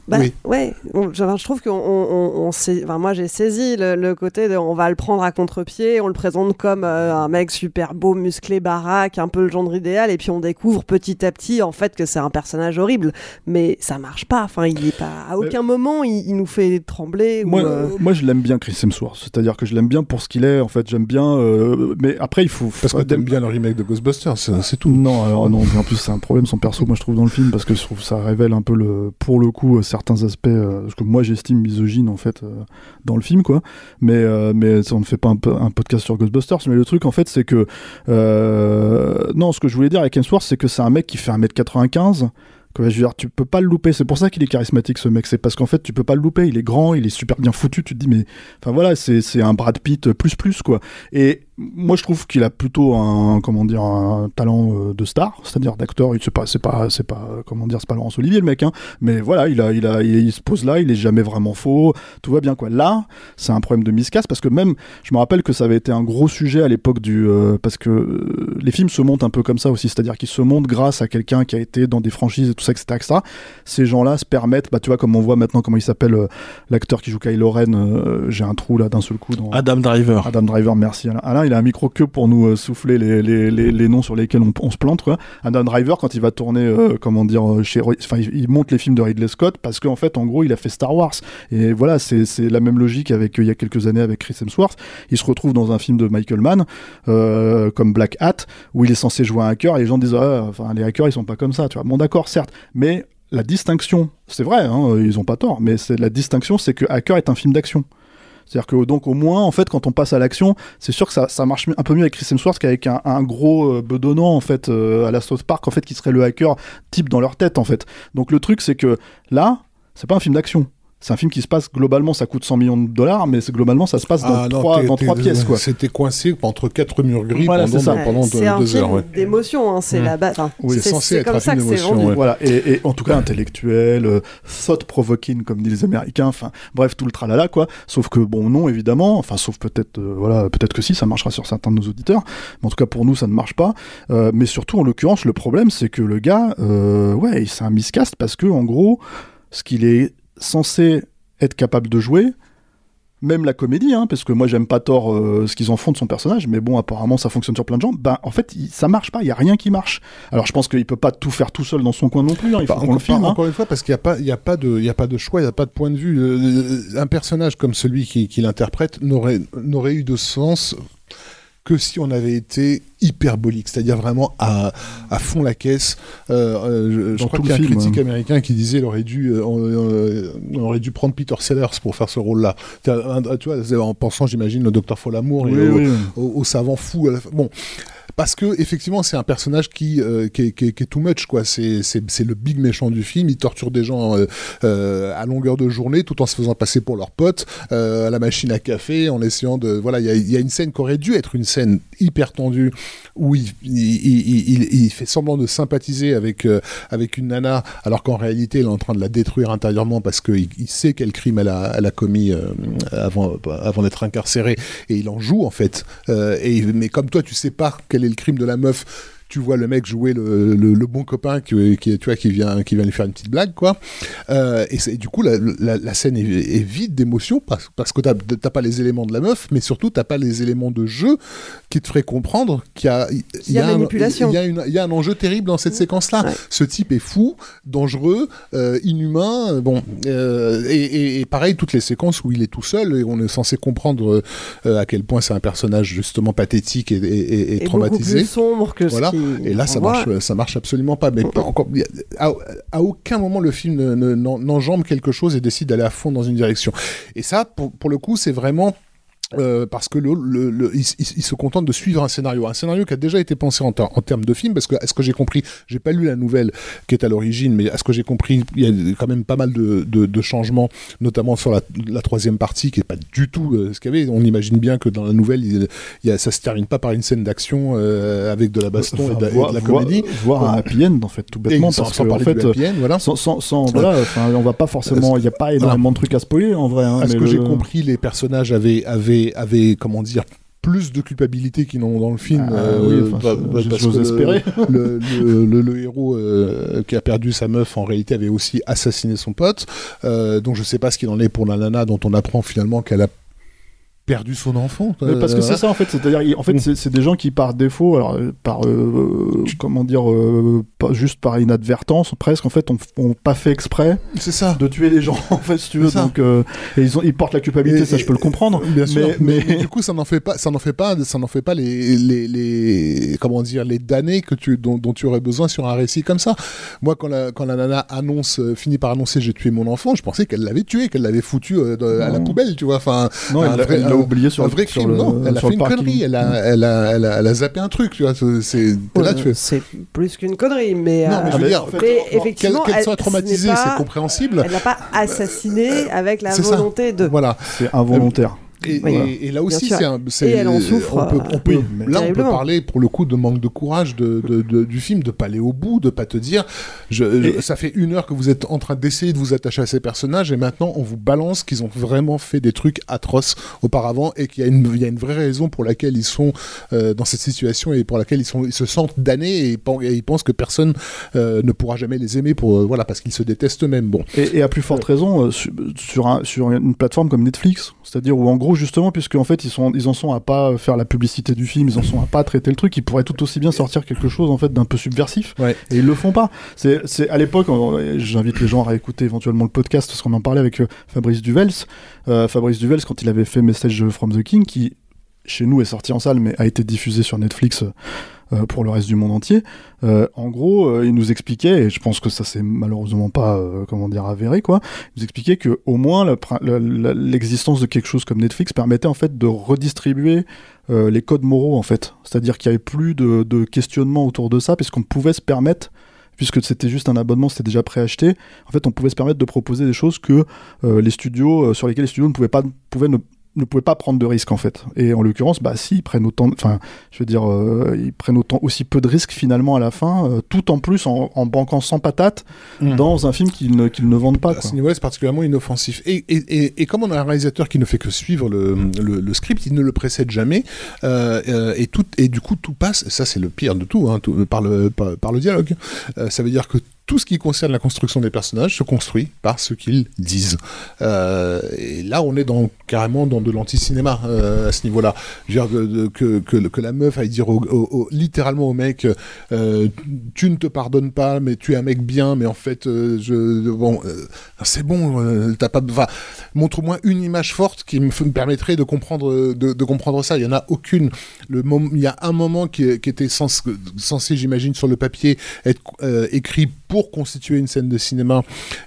A: Bah,
D: oui.
A: Ouais, on- je, je trouve qu'on on, on, sait- enfin, moi j'ai saisi le, le côté de on va le prendre à contre-pied, on le présente comme euh, un mec super beau, musclé, baraque, un peu le genre idéal, et puis on découvre petit à petit en fait que c'est un personnage horrible, mais ça marche pas. Enfin, il est pas à aucun moment il, il nous fait trembler. ou,
B: Moi,
A: euh,
B: moi je l'aime bien Chris Hemsworth, c'est-à-dire que je l'aime bien pour ce qu'il est. En fait, j'aime bien. euh, mais après, il faut.
D: Parce que t'aimes bien le remake de Ghostbusters, c'est tout.
B: Non, alors non. En plus, c'est un problème son perso. Moi, je trouve dans le film parce que je trouve que ça révèle un peu le, pour le coup, euh, certains aspects, euh, ce que moi j'estime misogyne en fait euh, dans le film, quoi. Mais euh, mais ça, on ne fait pas un, po- un podcast sur Ghostbusters. Mais le truc, en fait, c'est que non, ce que je voulais dire avec Hemsworth, c'est que c'est un mec qui fait 1m95 que, je veux dire, tu peux pas le louper. C'est pour ça qu'il est charismatique, ce mec. C'est parce qu'en fait, tu peux pas le louper. Il est grand, il est super bien foutu. Tu te dis, mais enfin voilà, c'est un Brad Pitt plus plus quoi. Et moi je trouve qu'il a plutôt un comment dire un talent euh, de star, c'est-à-dire d'acteur. Il c'est pas c'est pas c'est pas comment dire c'est pas Laurence Olivier le mec, hein. Mais voilà, il a il a il, il se pose là, il est jamais vraiment faux, tout va bien quoi. Là, c'est un problème de miscast parce que même je me rappelle que ça avait été un gros sujet à l'époque du euh, parce que euh, les films se montent un peu comme ça aussi, c'est-à-dire qu'ils se montent grâce à quelqu'un qui a été dans des franchises et tout ça etc. etc. Ces gens-là se permettent, bah tu vois comme on voit maintenant comment il s'appelle euh, l'acteur qui joue Kylo Ren, j'ai un trou là d'un seul coup dans
F: Adam Driver.
B: Adam Driver, merci Alain. Alain, il a un micro que pour nous euh, souffler les, noms sur lesquels on, se plante. Quoi. Adam Driver, quand il va tourner, euh, comment dire, euh, il, monte les films de Ridley Scott parce qu'en fait, en gros, il a fait Star Wars. Et voilà, c'est la même logique avec il y a quelques années avec Chris Hemsworth. Il se retrouve dans un film de Michael Mann, comme Black Hat, où il est censé jouer un hacker et les gens disent, ah, enfin, les hackers, ils sont pas comme ça. Tu vois, bon, d'accord, certes, mais la distinction, c'est vrai, hein, ils ont pas tort, mais la distinction, c'est que Hacker est un film d'action. C'est-à-dire que donc au moins, en fait, quand on passe à l'action, c'est sûr que ça, marche un peu mieux avec Chris Hemsworth qu'avec un, un gros euh, bedonnant en fait euh, à la South Park, en fait, qui serait le hacker type dans leur tête en fait. Donc le truc, c'est que là, c'est pas un film d'action. C'est un film qui se passe globalement, ça coûte 100 millions de dollars, mais c'est- globalement ça se passe dans
D: Ah non,
B: trois, dans pièces quoi.
D: C'était coincé entre quatre murs gris
B: Voilà,
D: pendant,
B: c'est ça.
D: pendant
A: c'est
D: deux,
A: un
D: deux
A: film
D: heures. ouais.
A: d'émotion, hein, c'est
D: Mm.
A: la base. Enfin,
B: Oui.
D: C'est
A: c'est
D: censé
A: c'est
D: être
A: comme
D: un film
A: c'est
D: d'émotion, ouais.
B: Voilà, et, et en tout cas intellectuel, euh, thought provoking comme disent les Américains, enfin bref tout le tralala quoi. Sauf que bon non évidemment, enfin sauf peut-être euh, voilà peut-être que si ça marchera sur certains de nos auditeurs, mais en tout cas pour nous ça ne marche pas. Euh, mais surtout en l'occurrence le problème c'est que le gars, euh, ouais c'est un miscast parce que en gros ce qu'il est censé être capable de jouer, même la comédie, hein, parce que moi j'aime pas tort euh, ce qu'ils en font de son personnage, mais bon apparemment ça fonctionne sur plein de gens. Ben en fait il- ça marche pas, il y a rien qui marche. Alors je pense qu'il peut pas tout faire tout seul dans son coin non plus. hein, il faut
D: Bah,
B: qu'on
D: encore,
B: le filme. hein.
D: encore une fois, parce qu'il n'y a, pas- il y a, pas de- il y a pas de choix, il n'y a pas de point de vue. Euh, un personnage comme celui qui, qui l'interprète n'aurait n'aurait eu de sens que si on avait été hyperbolique, c'est-à-dire vraiment à, à fond la caisse. Euh, euh, je, crois qu'il y a un
B: le
D: critique
B: hein.
D: américain qui disait qu'il aurait dû, euh, euh, on aurait dû prendre Peter Sellers pour faire ce rôle-là. Tu vois, en pensant, j'imagine, au docteur Folamour et
B: Oui,
D: au,
B: oui, oui.
D: au, au savant fou. à la fin. Bon. Parce que effectivement, c'est un personnage qui, euh, qui, est, qui, est, qui est too much, quoi. C'est, le big méchant du film. Il torture des gens euh, euh, à longueur de journée, tout en se faisant passer pour leur pote, euh, à la machine à café, en essayant de. Voilà, il y y a une scène qui aurait dû être une scène hyper tendue où il, fait semblant de sympathiser avec euh, avec une nana, alors qu'en réalité, il est en train de la détruire intérieurement parce qu'il il sait quel crime elle a, elle a commis euh, avant avant d'être incarcérée et il en joue en fait. Euh, et mais comme toi, tu sais pas quel est le crime de la meuf. Tu vois le mec jouer le, le, le bon copain qui, qui, tu vois, qui, vient, qui vient lui faire une petite blague, quoi. Euh, et, du coup, la, la, la scène est, est vide d'émotion parce, parce que t'as pas les éléments de la meuf, mais surtout t'as pas les éléments de jeu qui te feraient comprendre qu'il y a, il
A: y a
D: un-
A: manipulation.
D: y a une- il y a un enjeu terrible dans cette séquence-là.
A: Ouais.
D: Ce type est fou, dangereux, euh, inhumain. euh, Bon, euh, et, et- et pareil, toutes les séquences où il est tout seul et on est censé comprendre euh, à quel point c'est un personnage justement pathétique et, et- Et
A: beaucoup
D: traumatisé.
A: plus sombre que
D: Voilà.
A: ce.
D: Et là, ça
A: voit.
D: marche, ça marche absolument pas. Mais pas encore, à, à aucun moment le film ne- ne- n'en- n'enjambe quelque chose et décide d'aller à fond dans une direction. Et ça, pour, pour le coup, c'est vraiment. Euh, parce que le, le- le- il, il- il se contente de suivre un scénario, un scénario qui a déjà été pensé en, ter- en termes de film, parce que à ce que j'ai compris, j'ai pas lu la nouvelle qui est à l'origine, mais à ce que j'ai compris, il y a quand même pas mal de, de- de changements, notamment sur la, la troisième partie, qui est pas du tout euh, ce qu'il y avait. On imagine bien que dans la nouvelle, il, il y a, ça se termine pas par une scène d'action euh, avec de la baston et de, et de la comédie.
B: voir un happy end en fait tout bêtement
D: sans-
B: parce
D: sans
B: que en
D: parler
B: fait
D: du happy end, voilà.
B: sans, sans, sans- voilà on va pas forcément il y a pas énormément de trucs à spoiler en vrai hein,
D: à ce que
B: le-
D: j'ai compris, les personnages avaient, avaient, avaient, comment dire, plus de culpabilité qu'ils n'ont dans le film.
B: Ah,
D: euh,
B: oui, enfin,
D: bah, parce que
B: espérer.
D: Le, le- le- le héros euh, qui a perdu sa meuf, en réalité, avait aussi assassiné son pote. Euh, donc je sais pas ce qu'il en est pour la nana dont on apprend finalement qu'elle a perdu son enfant.
B: Mais parce que c'est ça en fait, c'est-à-dire en fait
D: Mm.
B: c'est des gens qui par défaut, alors euh, par euh, comment dire, euh, pas, juste par inadvertance presque en fait, ont, ont pas fait exprès
D: C'est ça.
B: de tuer les gens en fait si tu veux. Donc euh, et ils ont ils portent la culpabilité,
D: Et-
B: ça je peux le comprendre.
D: Bien sûr,
B: mais,
D: mais,
B: mais-
D: du coup, ça n'en fait pas, ça n'en fait pas, ça n'en fait pas les, les, les, comment dire, les damnés que tu, dont, dont tu aurais besoin sur un récit comme ça. Moi, quand la, quand la nana annonce, finit par annoncer j'ai tué mon enfant, je pensais qu'elle l'avait tué, qu'elle l'avait foutu à la poubelle, tu vois. Enfin,
B: non, elle
D: vrai-
B: elle oublié sur
D: un
B: le-
D: vrai
B: sur
D: crime,
B: le-
D: non, elle a fait une
B: parking.
D: connerie, elle a, elle a, elle a, elle a zappé un truc, tu vois. C'est, là, tu.
A: C'est plus qu'une connerie, mais.
D: Non,
A: euh,
D: mais je veux
B: mais
D: dire,
B: en fait,
A: mais
D: qu'elle,
A: effectivement,
D: qu'elle
A: elle-
D: soit traumatisée, c'est compréhensible.
A: Elle n'a pas assassiné avec la volonté de.
D: Voilà.
B: c'est involontaire.
D: Et,
A: Oui.
D: et- et là aussi, c'est un. c'est-
A: Et elle en souffre,
D: On peut, on peut-
B: oui, mais-
D: là, on peut parler pour le coup de manque de courage de, de- de- du film, de pas aller au bout, de pas te dire. Je, ça fait une heure que vous êtes en train d'essayer de vous attacher à ces personnages et maintenant on vous balance qu'ils ont vraiment fait des trucs atroces auparavant et qu'il y a une, il y a une vraie raison pour laquelle ils sont euh, dans cette situation et pour laquelle ils, sont, ils se sentent damnés et, ils pen- et ils pensent que personne euh, ne pourra jamais les aimer pour euh, voilà parce qu'ils se détestent eux-mêmes. Bon.
B: Et, et à plus forte raison euh, su- sur, un- sur une plateforme comme Netflix, c'est-à-dire où en gros justement puisque en fait ils sont ils en sont à pas faire la publicité du film, ils en sont à pas traiter le truc, ils pourraient tout aussi bien sortir quelque chose en fait d'un peu subversif
D: Ouais.
B: et ils le font pas. C'est c'est à l'époque euh, j'invite les gens à écouter éventuellement le podcast parce qu'on en parlait avec euh, Fabrice Duvels. Euh, Fabrice Duvels quand il avait fait Message from the King qui chez nous est sorti en salle mais a été diffusé sur Netflix euh, pour le reste du monde entier. Euh, en gros, euh, il nous expliquait, et je pense que ça c'est malheureusement pas, comment dire, avéré, quoi. Il nous expliquait que au moins l'existence de quelque chose comme Netflix permettait en fait de redistribuer les codes moraux, en fait. C'est-à-dire qu'il y avait plus de, questionnement autour de ça, puisqu'on pouvait se permettre puisque c'était juste un abonnement, c'était déjà préacheté. En fait, on pouvait se permettre de proposer des choses que les studios, sur lesquels les studios ne pouvaient pas, pouvaient ne pouvaient pas prendre de risques en fait. Et en l'occurrence, bah si, ils prennent autant, enfin, je veux dire, euh, ils prennent autant aussi peu de risques finalement à la fin, euh, tout en plus en, en banquant sans patate
D: Mm.
B: dans un film qu'ils ne, qu'ils ne vendent pas.
D: À ce niveau-là, c'est particulièrement inoffensif. Et, et, et, et comme on a un réalisateur qui ne fait que suivre le, le, le script, il ne le précède jamais, euh, euh, et, tout, et du coup, tout passe, ça c'est le pire de tout, hein, tout- par, le, par, par le dialogue. Euh, ça veut dire que tout ce qui concerne la construction des personnages se construit par ce qu'ils disent. Euh, et là, on est dans, carrément dans de l'anti-cinéma euh, à ce niveau-là. Je veux dire, que, que, la meuf aille dire littéralement au mec euh, Tu ne te pardonnes pas, mais tu es un mec bien, mais en fait, je, bon, c'est bon, t'as pas, montre-moi une image forte qui me, permettrait de comprendre, de, comprendre ça. Il y en a aucune. Il y a un moment qui, était censé, j'imagine, sur le papier être écrit pour constituer une scène de cinéma,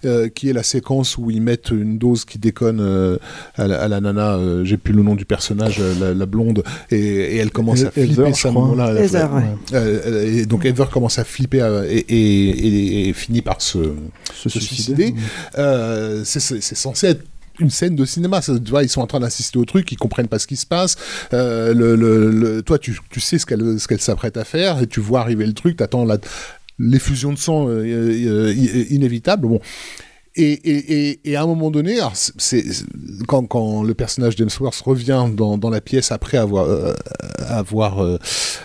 D: euh, qui est la séquence où ils mettent une dose qui déconne euh, à, la, à la nana. euh, J'ai plus le nom du personnage, euh, la, la blonde, et, et elle commence à flipper
B: je
D: ça moment-là.
A: Ouais.
D: et donc Heather commence à flipper euh, et, et, et- et finit par se,
B: Se
D: se
B: suicider.
D: suicider. Euh, c'est- censé être une scène de cinéma, Ça, tu vois, ils sont en train d'assister au truc, ils comprennent pas ce qui se passe. Euh, le, le- le- toi, tu, tu sais ce qu'elle ce qu'elle s'apprête à faire et tu vois arriver le truc, t'attends la l'effusion de sang euh, euh, euh, inévitable. Bon. Et, à un moment donné, quand, le personnage d'Hemsworth revient dans, la pièce après avoir,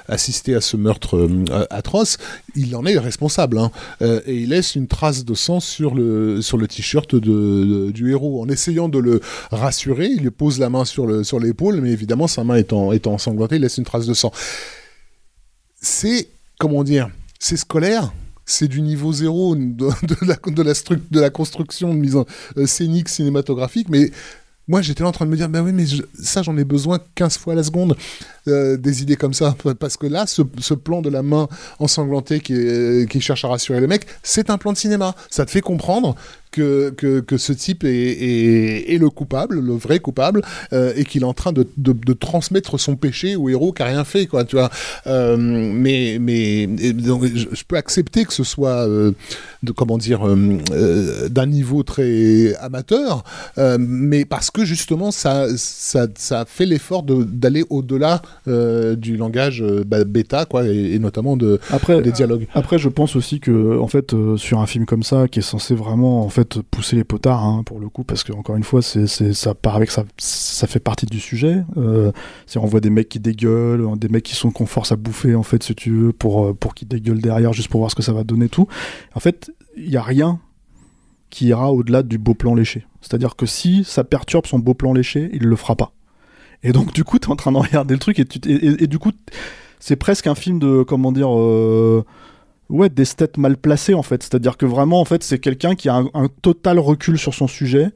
D: assisté à ce meurtre atroce, il en est le responsable. hein. Et il laisse une trace de sang sur le, t-shirt du héros. En essayant de le rassurer, il lui pose la main sur l'épaule, mais évidemment, sa main étant, étant ensanglantée, il laisse une trace de sang. C'est, comment dire, c'est scolaire. C'est du niveau zéro de, la, construction de mise en euh, scénique cinématographique, mais moi j'étais là en train de me dire, bah oui, mais ça j'en ai besoin 15 fois à la seconde, euh, des idées comme ça. Parce que là, ce, plan de la main ensanglantée qui, est- qui cherche à rassurer le mec, c'est un plan de cinéma. Ça te fait comprendre que, que, ce type est, le coupable, le vrai coupable, euh, et qu'il est en train de, de, transmettre son péché au héros qui a rien fait, quoi, tu vois. Euh, mais mais je, peux accepter que ce soit, euh, de, comment dire, euh, euh, d'un niveau très amateur, euh, mais parce que justement, ça, ça, ça fait l'effort d'aller au-delà euh, du langage euh, bah, bêta, quoi, et, et notamment de,
B: Après,
D: des dialogues.
B: Après, je pense aussi que, en fait, euh, sur un film comme ça, qui est censé vraiment, en fait, pousser les potards, hein, pour le coup, parce que encore une fois, c'est, ça part avec ça, ça fait partie du sujet. C'est on voit des mecs qui dégueulent, des mecs qui sont qu'on force à bouffer, en fait, si tu veux, pour pour qu'ils dégueulent derrière, juste pour voir ce que ça va donner, tout. En fait, il y a rien qui ira au-delà du beau plan léché. C'est-à-dire que si ça perturbe son beau plan léché, il le fera pas. Et donc, du coup, t'es en train de regarder le truc et, du coup, c'est presque un film de, comment dire, euh, ouais, d'esthète mal placé en fait. C'est-à-dire que vraiment, en fait, c'est quelqu'un qui a un, total recul sur son sujet,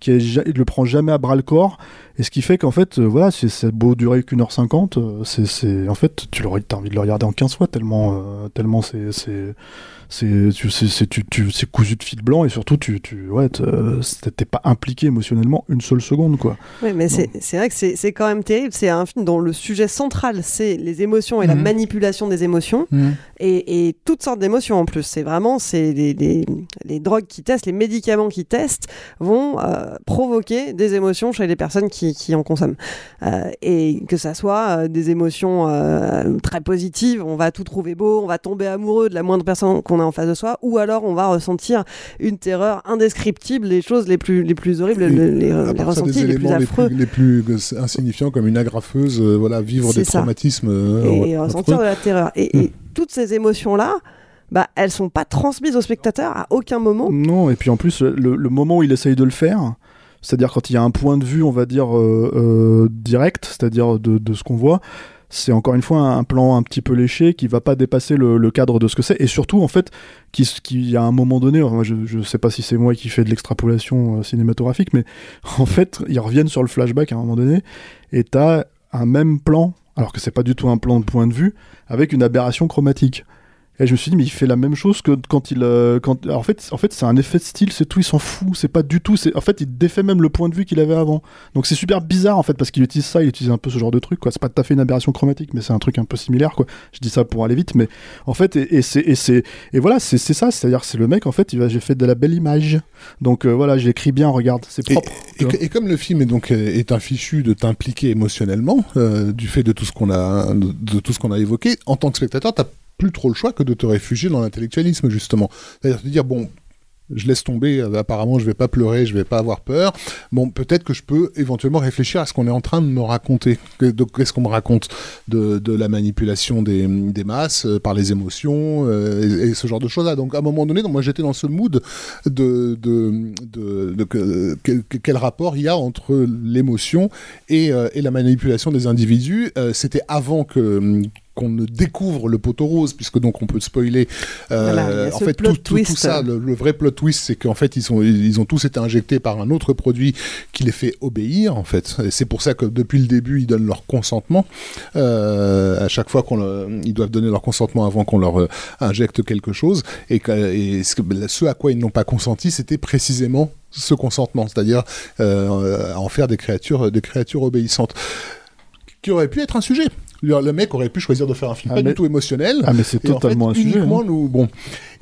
B: qui est, le prend jamais à bras le corps, et ce qui fait qu'en fait, euh, voilà, c'est beau durer qu'une heure cinquante, euh, en fait, tu as envie de le regarder en 15 fois tellement, euh, tellement c'est, c'est, tu, tu, cousu de fil blanc et surtout, tu, tu, ouais, t'es t'es pas impliqué émotionnellement une seule seconde, quoi.
A: Oui, mais c'est vrai que c'est c'est quand même terrible. C'est un film dont le sujet central, c'est les émotions et la
D: Mhm.
A: manipulation des émotions. Et, et toutes sortes d'émotions en plus. C'est vraiment c'est les, les, les drogues qui testent, les médicaments qui testent vont euh, provoquer des émotions chez les personnes qui en consomment. Euh, et que ça soit euh, des émotions très positives, on va tout trouver beau, on va tomber amoureux de la moindre personne qu'on a en face de soi, ou alors on va ressentir une terreur indescriptible, les choses les plus, les plus horribles, les, les- les ressentis
D: des
A: les plus
D: les
A: affreux.
D: plus, les plus euh, insignifiants comme une agrafeuse, euh, voilà, vivre des
A: ça.
D: traumatismes. euh,
A: et ressentir
D: affreux.
A: de la terreur. Et, et toutes ces émotions-là, bah, elles sont pas transmises au spectateur à aucun moment.
B: Non, et puis en plus, le, le moment où il essaye de le faire, c'est-à-dire quand il y a un point de vue, on va dire, euh, euh, direct, c'est-à-dire de, de ce qu'on voit, c'est encore une fois un, plan un petit peu léché qui va pas dépasser le, cadre de ce que c'est, et surtout, en fait, qui, qui à un moment donné, je, je sais pas si c'est moi qui fais de l'extrapolation euh, cinématographique, mais en fait, ils reviennent sur le flashback à un moment donné, et t'as un même plan, alors que c'est pas du tout un plan de point de vue, avec une aberration chromatique. Et je me suis dit, mais il fait la même chose que quand il. euh, quand... alors, en fait, en fait c'est un effet de style, c'est tout, il s'en fout. C'est pas du tout. En fait, il défait même le point de vue qu'il avait avant. Donc c'est super bizarre, en fait, parce qu'il utilise ça, il utilise un peu ce genre de truc, quoi. C'est pas tout à fait une aberration chromatique, mais c'est un truc un peu similaire, quoi. Je dis ça pour aller vite, mais en fait, et, et c'est. Et, voilà, c'est ça. C'est-à-dire, c'est le mec, en fait, il va, j'ai fait de la belle image. Donc euh, voilà, j'ai écrit bien, regarde, c'est propre.
D: et comme le film est donc euh, est un fichu de t'impliquer émotionnellement euh, du fait de tout ce qu'on a de, de tout ce qu'on a évoqué, en tant que spectateur, t'as plus trop le choix que de te réfugier dans l'intellectualisme justement. C'est-à-dire te dire bon. Je laisse tomber, euh, apparemment je vais pas pleurer, je vais pas avoir peur. Bon, peut-être que je peux éventuellement réfléchir à ce qu'on est en train de me raconter. Qu'est-ce qu'on me raconte de, de la manipulation des, des masses euh, par les émotions euh, et, ce genre de choses-là. Donc à un moment donné, donc, moi j'étais dans ce mood de, de, de, de que- quel, rapport il y a entre l'émotion et, et la manipulation des individus. C'était avant que qu'on ne découvre le poteau rose, puisque donc on peut spoiler. Euh,
A: Voilà,
D: en fait, tout, tout- ça, le, le vrai plot twist, c'est qu'en fait, ils, sont, ils ont tous été injectés par un autre produit qui les fait obéir, en fait. Et C'est pour ça que depuis le début, ils donnent leur consentement. Euh, à chaque fois qu'on le- ils doivent donner leur consentement avant qu'on leur euh, injecte quelque chose. Et, et ce, à quoi ils n'ont pas consenti, c'était précisément ce consentement, c'est-à-dire à en faire des créatures, des créatures obéissantes. Qui aurait pu être un sujet. Le mec aurait pu choisir de faire un film
B: Ah,
D: pas
B: mais-
D: du tout émotionnel.
B: Ah, mais c'est
D: Et en
B: totalement
D: fait,
B: un sujet. hein.
D: nous, bon.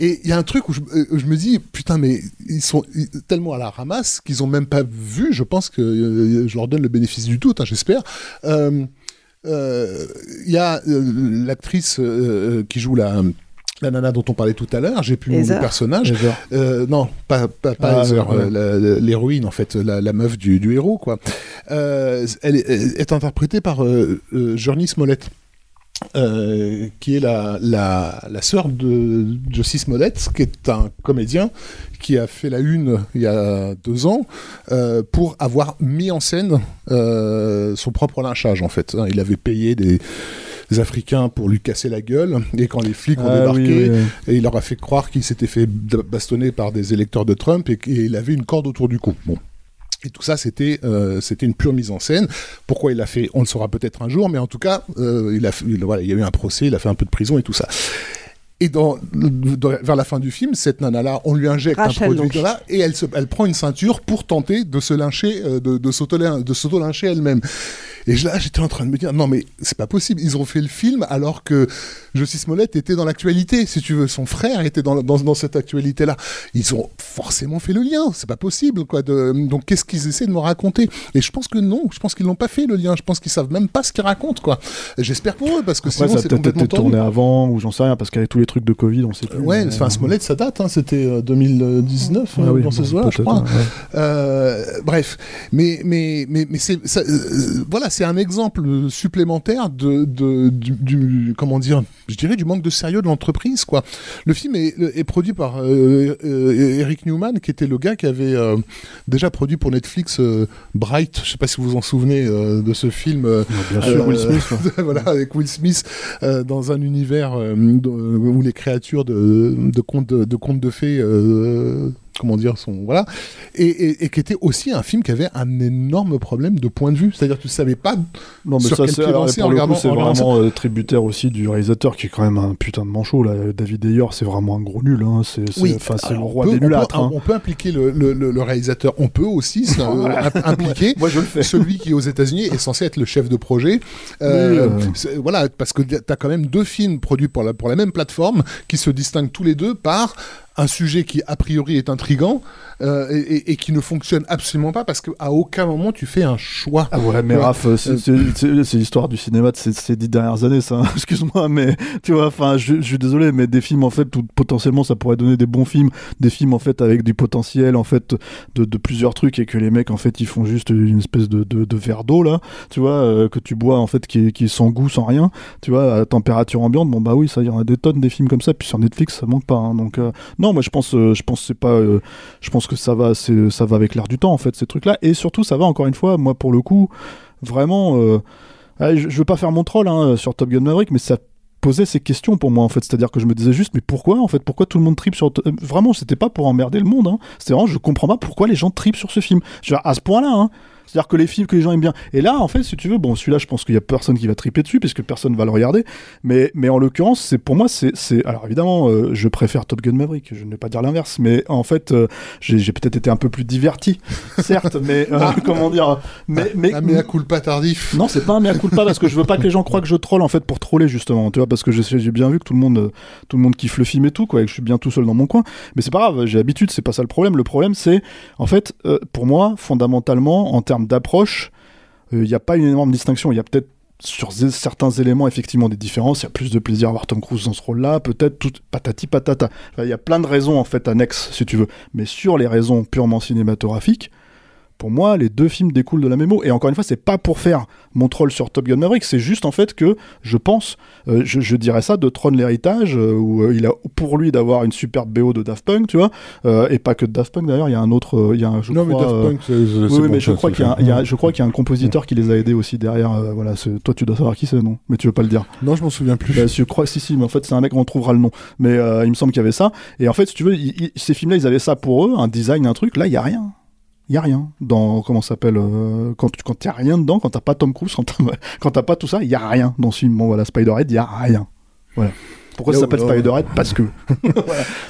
D: Et il y a un truc où je, euh, je me dis, putain, mais ils sont tellement à la ramasse qu'ils ont même pas vu. Je pense que euh, je leur donne le bénéfice du doute, hein, j'espère. Euh, euh, Il y a l'actrice qui joue la. La nana dont on parlait tout à l'heure, j'ai plus le personnage. Euh, non, pas, pas, pas
B: Ah, ouais.
D: euh, l'héroïne en fait, la, la meuf du, du héros quoi. Euh, elle est, est interprétée par euh, euh, Journey Smollett. euh, qui est la, la, la sœur de Josie Smollett, qui est un comédien qui a fait la une il y a deux ans euh, pour avoir mis en scène euh, son propre lynchage en fait. hein. Il avait payé des, des Africains pour lui casser la gueule et quand les flics ont
B: Ah,
D: débarqué,
B: oui, oui, oui.
D: et il leur a fait croire qu'il s'était fait bastonner par des électeurs de Trump et qu'il avait une corde autour du cou. Bon. Et tout ça, c'était euh, c'était une pure mise en scène. Pourquoi il l'a fait, on le saura peut-être un jour, mais en tout cas, euh, il, a, fait- il- voilà, il y a eu un procès, il a fait un peu de prison et tout ça. Et dans, dans- vers la fin du film, cette nana-là, on lui injecte
A: Rachel,
D: un produit là et elle, se, elle prend une ceinture pour tenter de se lyncher, euh, de, de s'auto-lyncher elle-même. Et là, j'étais en train de me dire, non mais c'est pas possible. Ils ont fait le film alors que Josie Smollett était dans l'actualité, si tu veux. Son frère était dans, dans, dans cette actualité-là. Ils ont forcément fait le lien. C'est pas possible, quoi. De, donc qu'est-ce qu'ils essaient de me raconter? Et je pense que non. Je pense qu'ils n'ont pas fait le lien. Je pense qu'ils savent même pas ce qu'ils racontent, quoi. J'espère pour eux parce que sinon
B: ça a
D: c'est
B: peut-être
D: complètement
B: été tourné avant, ou j'en sais rien, parce qu'avec tous les trucs de Covid, on sait plus.
D: Ouais,
B: mais-
D: enfin Smollett, ça date, hein, c'était euh, 2019
B: Ah
D: euh,
B: oui,
D: dans
B: bon,
D: ces je crois.
B: ouais.
D: Euh, bref, mais mais mais mais c'est euh, voilà, c'est un exemple supplémentaire de, de du, du- comment dire, je dirais du manque de sérieux de l'entreprise quoi. Le film est, est produit par euh, euh, Eric Newman qui était le gars qui avait euh, déjà produit pour Netflix Bright, je sais pas si vous vous en souvenez de ce film
B: Bien sûr, Will Smith. ouais.
D: voilà, avec Will Smith dans un univers où les créatures de, de contes de, de contes de fées, comment dire, sont voilà, et, et- et qui était aussi un film qui avait un énorme problème de point de vue, c'est-à-dire que tu savais pas
B: Non, mais
D: sur
B: ça,
D: quel
B: c'est
D: pied en regardant-
B: vraiment euh, tributaire aussi du réalisateur qui est quand même un putain de manchot. Là. David Ayer, c'est vraiment un gros nul. Hein. C'est
D: Oui,
B: le roi
D: on peut,
B: des
D: on
B: hein.
D: on peut impliquer le, le- le- le réalisateur, on peut aussi imp- impliquer
B: Moi, je le fais.
D: celui qui aux États-Unis est censé être le chef de projet. Euh,
B: euh.
D: Voilà, parce que tu as quand même deux films produits pour la, pour la même plateforme qui se distinguent tous les deux par un sujet qui a priori est intrigant euh, et, qui ne fonctionne absolument pas parce qu'à aucun moment tu fais un choix.
B: Ah ouais, mais Raph, euh, c'est- l'histoire du cinéma de ces, ces dix dernières années, ça. Excuse-moi, mais tu vois, enfin, je, je suis désolé, mais des films, en fait, où potentiellement ça pourrait donner des bons films, des films, en fait, avec du potentiel, en fait, de, de plusieurs trucs, et que les mecs, en fait, ils font juste une espèce de, de, de verre d'eau, là, tu vois, euh, que tu bois, en fait, qui qui est sans goût, sans rien, tu vois, à température ambiante. Bon, bah oui, ça, il y en a des tonnes des films comme ça, puis sur Netflix, ça manque pas. hein. donc, euh, non, moi, je pense, euh, je pense, c'est pas, euh, je pense que ça va, ça va avec l'air du temps, en fait, ces trucs-là, et surtout, ça va, encore une fois, moi, pour le coup, vraiment, euh, allez, je, je veux pas faire mon troll hein, sur Top Gun Maverick, mais ça posait ces questions pour moi en fait c'est à dire que je me disais juste mais pourquoi en fait? Pourquoi tout le monde tripe sur vraiment c'était pas pour emmerder le monde hein. c'était vraiment je comprends pas pourquoi les gens tripent sur ce film Je à ce point là hein. C'est à dire que les films que les gens aiment bien et là en fait si tu veux bon celui-là je pense qu'il y a personne qui va triper dessus puisque personne va le regarder mais mais en l'occurrence c'est pour moi c'est alors évidemment euh, je préfère Top Gun Maverick je ne vais pas dire l'inverse mais en fait euh, j'ai peut-être été un peu plus diverti certes mais euh, comment dire mais mais
D: Ah, à coup pas tardif.
B: non, c'est pas un mea culpa parce que je veux pas que les gens croient que je troll en fait pour troller justement, tu vois, parce que j'ai bien vu que tout le monde, tout le monde kiffe le film et tout, quoi, et que je suis bien tout seul dans mon coin. Mais c'est pas grave, j'ai l'habitude, c'est pas ça le problème. Le problème, c'est en fait, pour moi, fondamentalement, en termes d'approche, il n'y a pas une énorme distinction. Il y a peut-être sur certains éléments effectivement des différences. Il y a plus de plaisir à voir Tom Cruise dans ce rôle-là, peut-être tout patati patata. Il y a plein de raisons en fait annexes, si tu veux. Mais sur les raisons purement cinématographiques. Pour moi, les deux films découlent de la mémo. Et encore une fois, c'est pas pour faire mon troll sur Top Gun Maverick, c'est juste en fait que je pense, euh, je, je dirais ça de Tron l'héritage, euh, où euh, il a pour lui d'avoir une superbe BO de Daft Punk, tu vois, et pas que de Daft Punk d'ailleurs, il y a un autre, il y a un, je
D: non, mais Daft Punk, c'est-
B: oui,
D: bon,
B: mais je crois qu'il y, a- y a- je crois qu'il y a un compositeur qui les a aidés aussi derrière. voilà, toi, tu dois savoir qui c'est, non Mais tu veux pas le dire.
D: Non, je m'en souviens plus.
B: Bah, je crois, si, si, mais en fait, c'est un mec, on trouvera le nom. Mais il me semble qu'il y avait ça. Et en fait, si tu veux, il- il- ces films-là, ils avaient ça pour eux, un design, un truc. Là, il y a rien. Il y a rien dans comment ça s'appelle euh, quand tu quand y a rien dedans, quand t'as pas Tom Cruise, quand t'as quand t'as pas tout ça, il y a rien dans ce film. Bon voilà, Spiderhead, il y a rien. Voilà. Pourquoi ça
D: Là,
B: s'appelle
D: là,
B: Spiderhead? Parce que.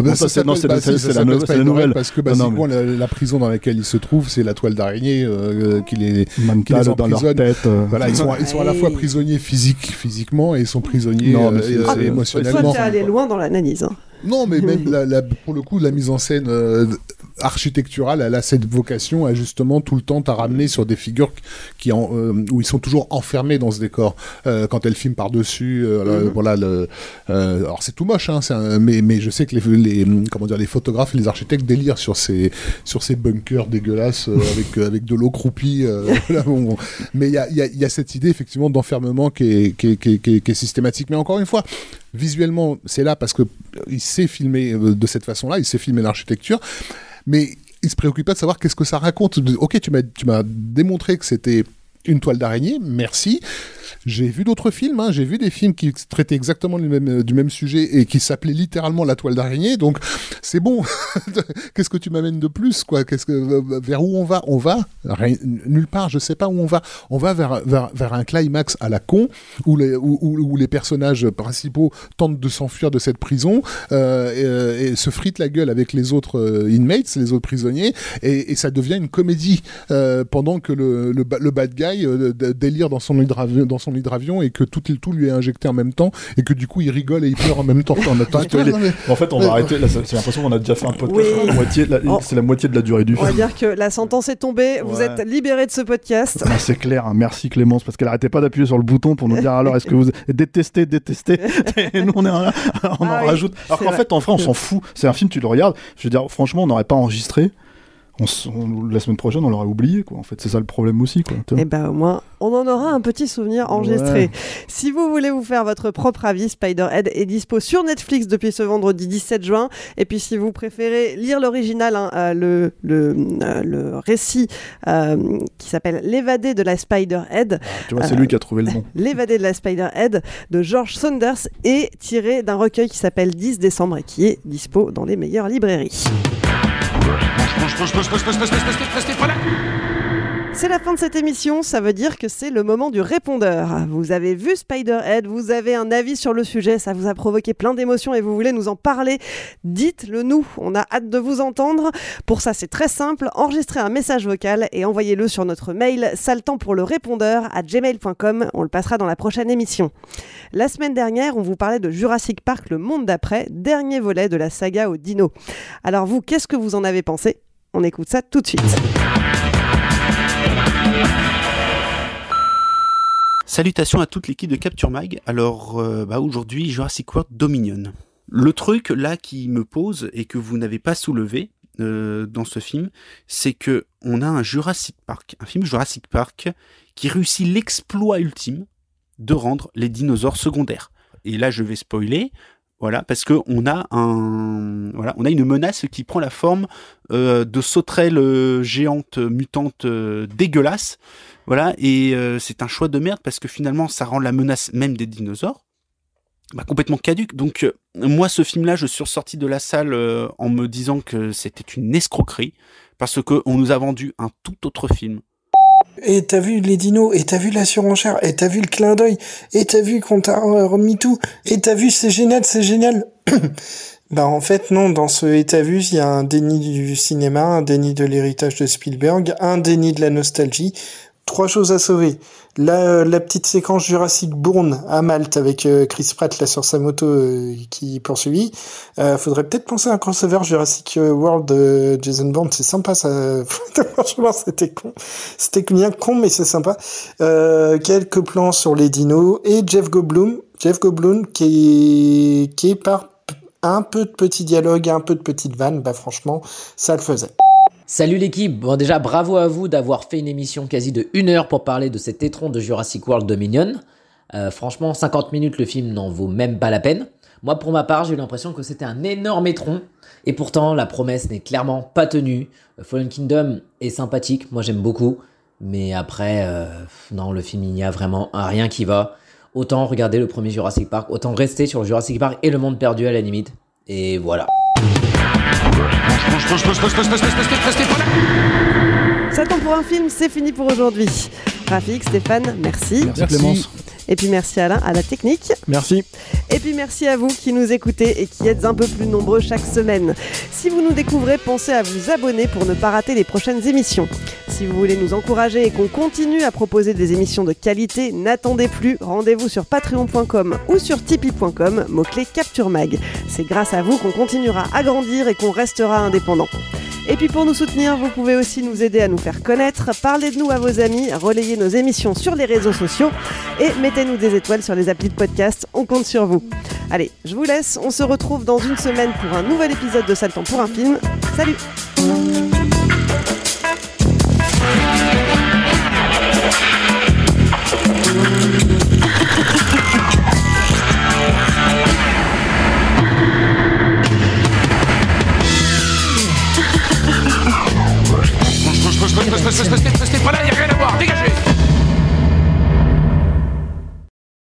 D: Bah, ça
B: ça, c'est- non,
D: s'appelle-
B: c'est la-
D: ça
B: nouvelle.
D: Parce que
B: Non, non,
D: basiquement, la, la prison dans laquelle il se trouve, c'est la toile d'araignée euh, qu'il est.
B: mental
D: les
B: dans leur tête. euh.
D: Voilà, ils sont, ils sont à la fois prisonniers physiques, physiquement et ils sont prisonniers
B: Non, mais
D: euh,
B: c'est-
D: euh, émotionnellement.
A: t'es allé loin dans l'analyse. hein.
D: Non, mais même la, la- pour le coup, la mise en scène euh, architecturale, elle a cette vocation à justement tout le temps à ramener sur des figures qui en, euh, où ils sont toujours enfermés dans ce décor. Euh, quand elle filme par dessus, voilà. Le, euh, alors c'est tout moche, hein, un- mais mais je sais que les, les comment dire les photographes, et les architectes délirent sur ces sur ces bunkers dégueulasses avec avec de l'eau croupie. voilà, bon, bon. Mais il y a, il y, a, il y a cette idée effectivement d'enfermement qui est systématique. Mais encore une fois, visuellement, c'est là parce que il sait filmer euh, de cette façon-là, il sait filmer l'architecture, mais il se préoccupe pas de savoir qu'est-ce que ça raconte. Ok, tu m'as démontré que c'était une toile d'araignée, merci. J'ai vu d'autres films, hein, j'ai vu des films qui traitaient exactement du même, du même sujet et qui s'appelaient littéralement la toile d'araignée, donc c'est bon. Qu'est-ce que tu m'amènes de plus, quoi? Qu'est-ce que vers où on va? On va nulle part. Je sais pas où on va. On va vers vers, vers un climax à la con où les où, où- les personnages principaux tentent de s'enfuir de cette prison euh, et, euh, se fritent la gueule avec les autres euh, inmates, les autres prisonniers, et, ça devient une comédie euh, pendant que le, le, ba- le bad guy euh, délire dans son dans son hydravion et que tout tout lui est injecté en même temps et que du coup il rigole et il pleure en même temps.
B: On attend, tu vois, les-
D: Non, mais-
B: En fait, on va arrêter. Là, c'est l'impression qu'on a déjà fait un podcast.
A: Oui.
B: moitié,
A: Oh.
B: C'est la moitié de la durée du
A: On va
B: film.
A: dire que la sentence est tombée. Vous êtes libéré de ce podcast.
B: Ah, c'est clair, hein. merci Clémence, parce qu'elle arrêtait pas d'appuyer sur le bouton pour nous dire alors est-ce que vous détestez, détestez Et nous on, est là, on
A: Ah
B: en
A: oui,
B: rajoute. Alors qu'en fait, en vrai, on s'en fout. C'est un film, tu le regardes. Je veux dire, franchement, on n'aurait pas enregistré. On, s- on- la semaine prochaine, on l'aurait oublié, quoi. En fait, c'est ça le problème aussi, quoi.
A: Et ben au moins, on en aura un petit souvenir enregistré.
B: Ouais.
A: Si vous voulez vous faire votre propre avis, Spiderhead est dispo sur Netflix depuis ce vendredi 17 juin. Et puis si vous préférez lire l'original, hein, euh, le, le, euh, le récit euh, qui s'appelle L'évadé de la Spiderhead,
B: Tu vois, c'est lui qui a trouvé le nom.
A: L'évadé de la Spiderhead de George Saunders est tiré d'un recueil qui s'appelle 10 décembre et qui est dispo dans les meilleures librairies. C'est la fin de cette émission, ça veut dire que c'est le moment du répondeur. Vous avez vu Spider-Head, vous avez un avis sur le sujet, ça vous a provoqué plein d'émotions et vous voulez nous en parler, dites-le nous, on a hâte de vous entendre. Pour ça, c'est très simple, enregistrez un message vocal et envoyez-le sur notre mail saltant pour le répondeur à gmail.com, on le passera dans la prochaine émission. La semaine dernière, on vous parlait de Jurassic Park, le monde d'après, dernier volet de la saga au dino. Alors vous, qu'est-ce que vous en avez pensé? On écoute ça tout de suite.
F: Salutations à toute l'équipe de Capture Mag. Alors euh, bah, aujourd'hui Jurassic World Dominion. Le truc là qui me pose et que vous n'avez pas soulevé euh, dans ce film, c'est que on a un Jurassic Park, un film Jurassic Park qui réussit l'exploit ultime de rendre les dinosaures secondaires. Et là je vais spoiler. Voilà, parce que on a un, on a une menace qui prend la forme euh, de sauterelles géantes mutantes dégueulasses voilà, et euh, c'est un choix de merde parce que finalement, ça rend la menace même des dinosaures bah, complètement caduque. Donc, euh, moi, ce film-là, je suis ressorti de la salle euh, en me disant que c'était une escroquerie parce qu'on nous a vendu un tout autre film.
G: Et t'as vu les dinos, et t'as vu la surenchère, et t'as vu le clin d'œil, et t'as vu qu'on t'a remis tout, et t'as vu c'est génial, c'est génial. bah en fait non, dans ce et t'as vu, il y a un déni du cinéma, un déni de l'héritage de Spielberg, un déni de la nostalgie, trois choses à sauver. La, la petite séquence Jurassic Bourne à Malte avec euh, Chris Pratt là sur sa moto euh, qui poursuit. Euh, faudrait peut-être penser à un crossover Jurassic World de Jason Bourne, c'est sympa ça. Franchement, c'était con. C'était bien con mais c'est sympa. quelques plans sur les dinos et Jeff Goldblum, Jeff Goldblum qui est, qui est par un peu de petits dialogues, un peu de petites vannes, bah franchement, ça le faisait.
H: Salut l'équipe, bon déjà bravo à vous d'avoir fait une émission quasi de une heure pour parler de cet étron de Jurassic World Dominion. Euh, franchement, 50 minutes le film n'en vaut même pas la peine. Moi pour ma part j'ai eu l'impression que c'était un énorme étron et pourtant la promesse n'est clairement pas tenue. Fallen Kingdom est sympathique, moi j'aime beaucoup, mais après euh, non le film il n'y a vraiment rien qui va. Autant regarder le premier Jurassic Park, autant rester sur le Jurassic Park et le monde perdu à la limite. Et voilà.
A: Ça tombe pour un film, c'est fini pour aujourd'hui. Rafik, Stéphane, merci.
B: Merci Clémence.
A: Et puis merci Alain à la technique.
B: Merci.
A: Et puis merci à vous qui nous écoutez et qui êtes un peu plus nombreux chaque semaine. Si vous nous découvrez, pensez à vous abonner pour ne pas rater les prochaines émissions. Si vous voulez nous encourager et qu'on continue à proposer des émissions de qualité, n'attendez plus, rendez-vous sur patreon.com ou sur tipeee.com, mot-clé Capture Mag. C'est grâce à vous qu'on continuera à grandir et qu'on restera indépendant. Et puis pour nous soutenir, vous pouvez aussi nous aider à nous faire connaître. Parlez de nous à vos amis, relayez nos émissions sur les réseaux sociaux et mettez-nous des étoiles sur les applis de podcast. On compte sur vous. Allez, je vous laisse. On se retrouve dans une semaine pour un nouvel épisode de Saltan pour un film. Salut
I: Restez, restez, pas là, y a rien à voir, dégagez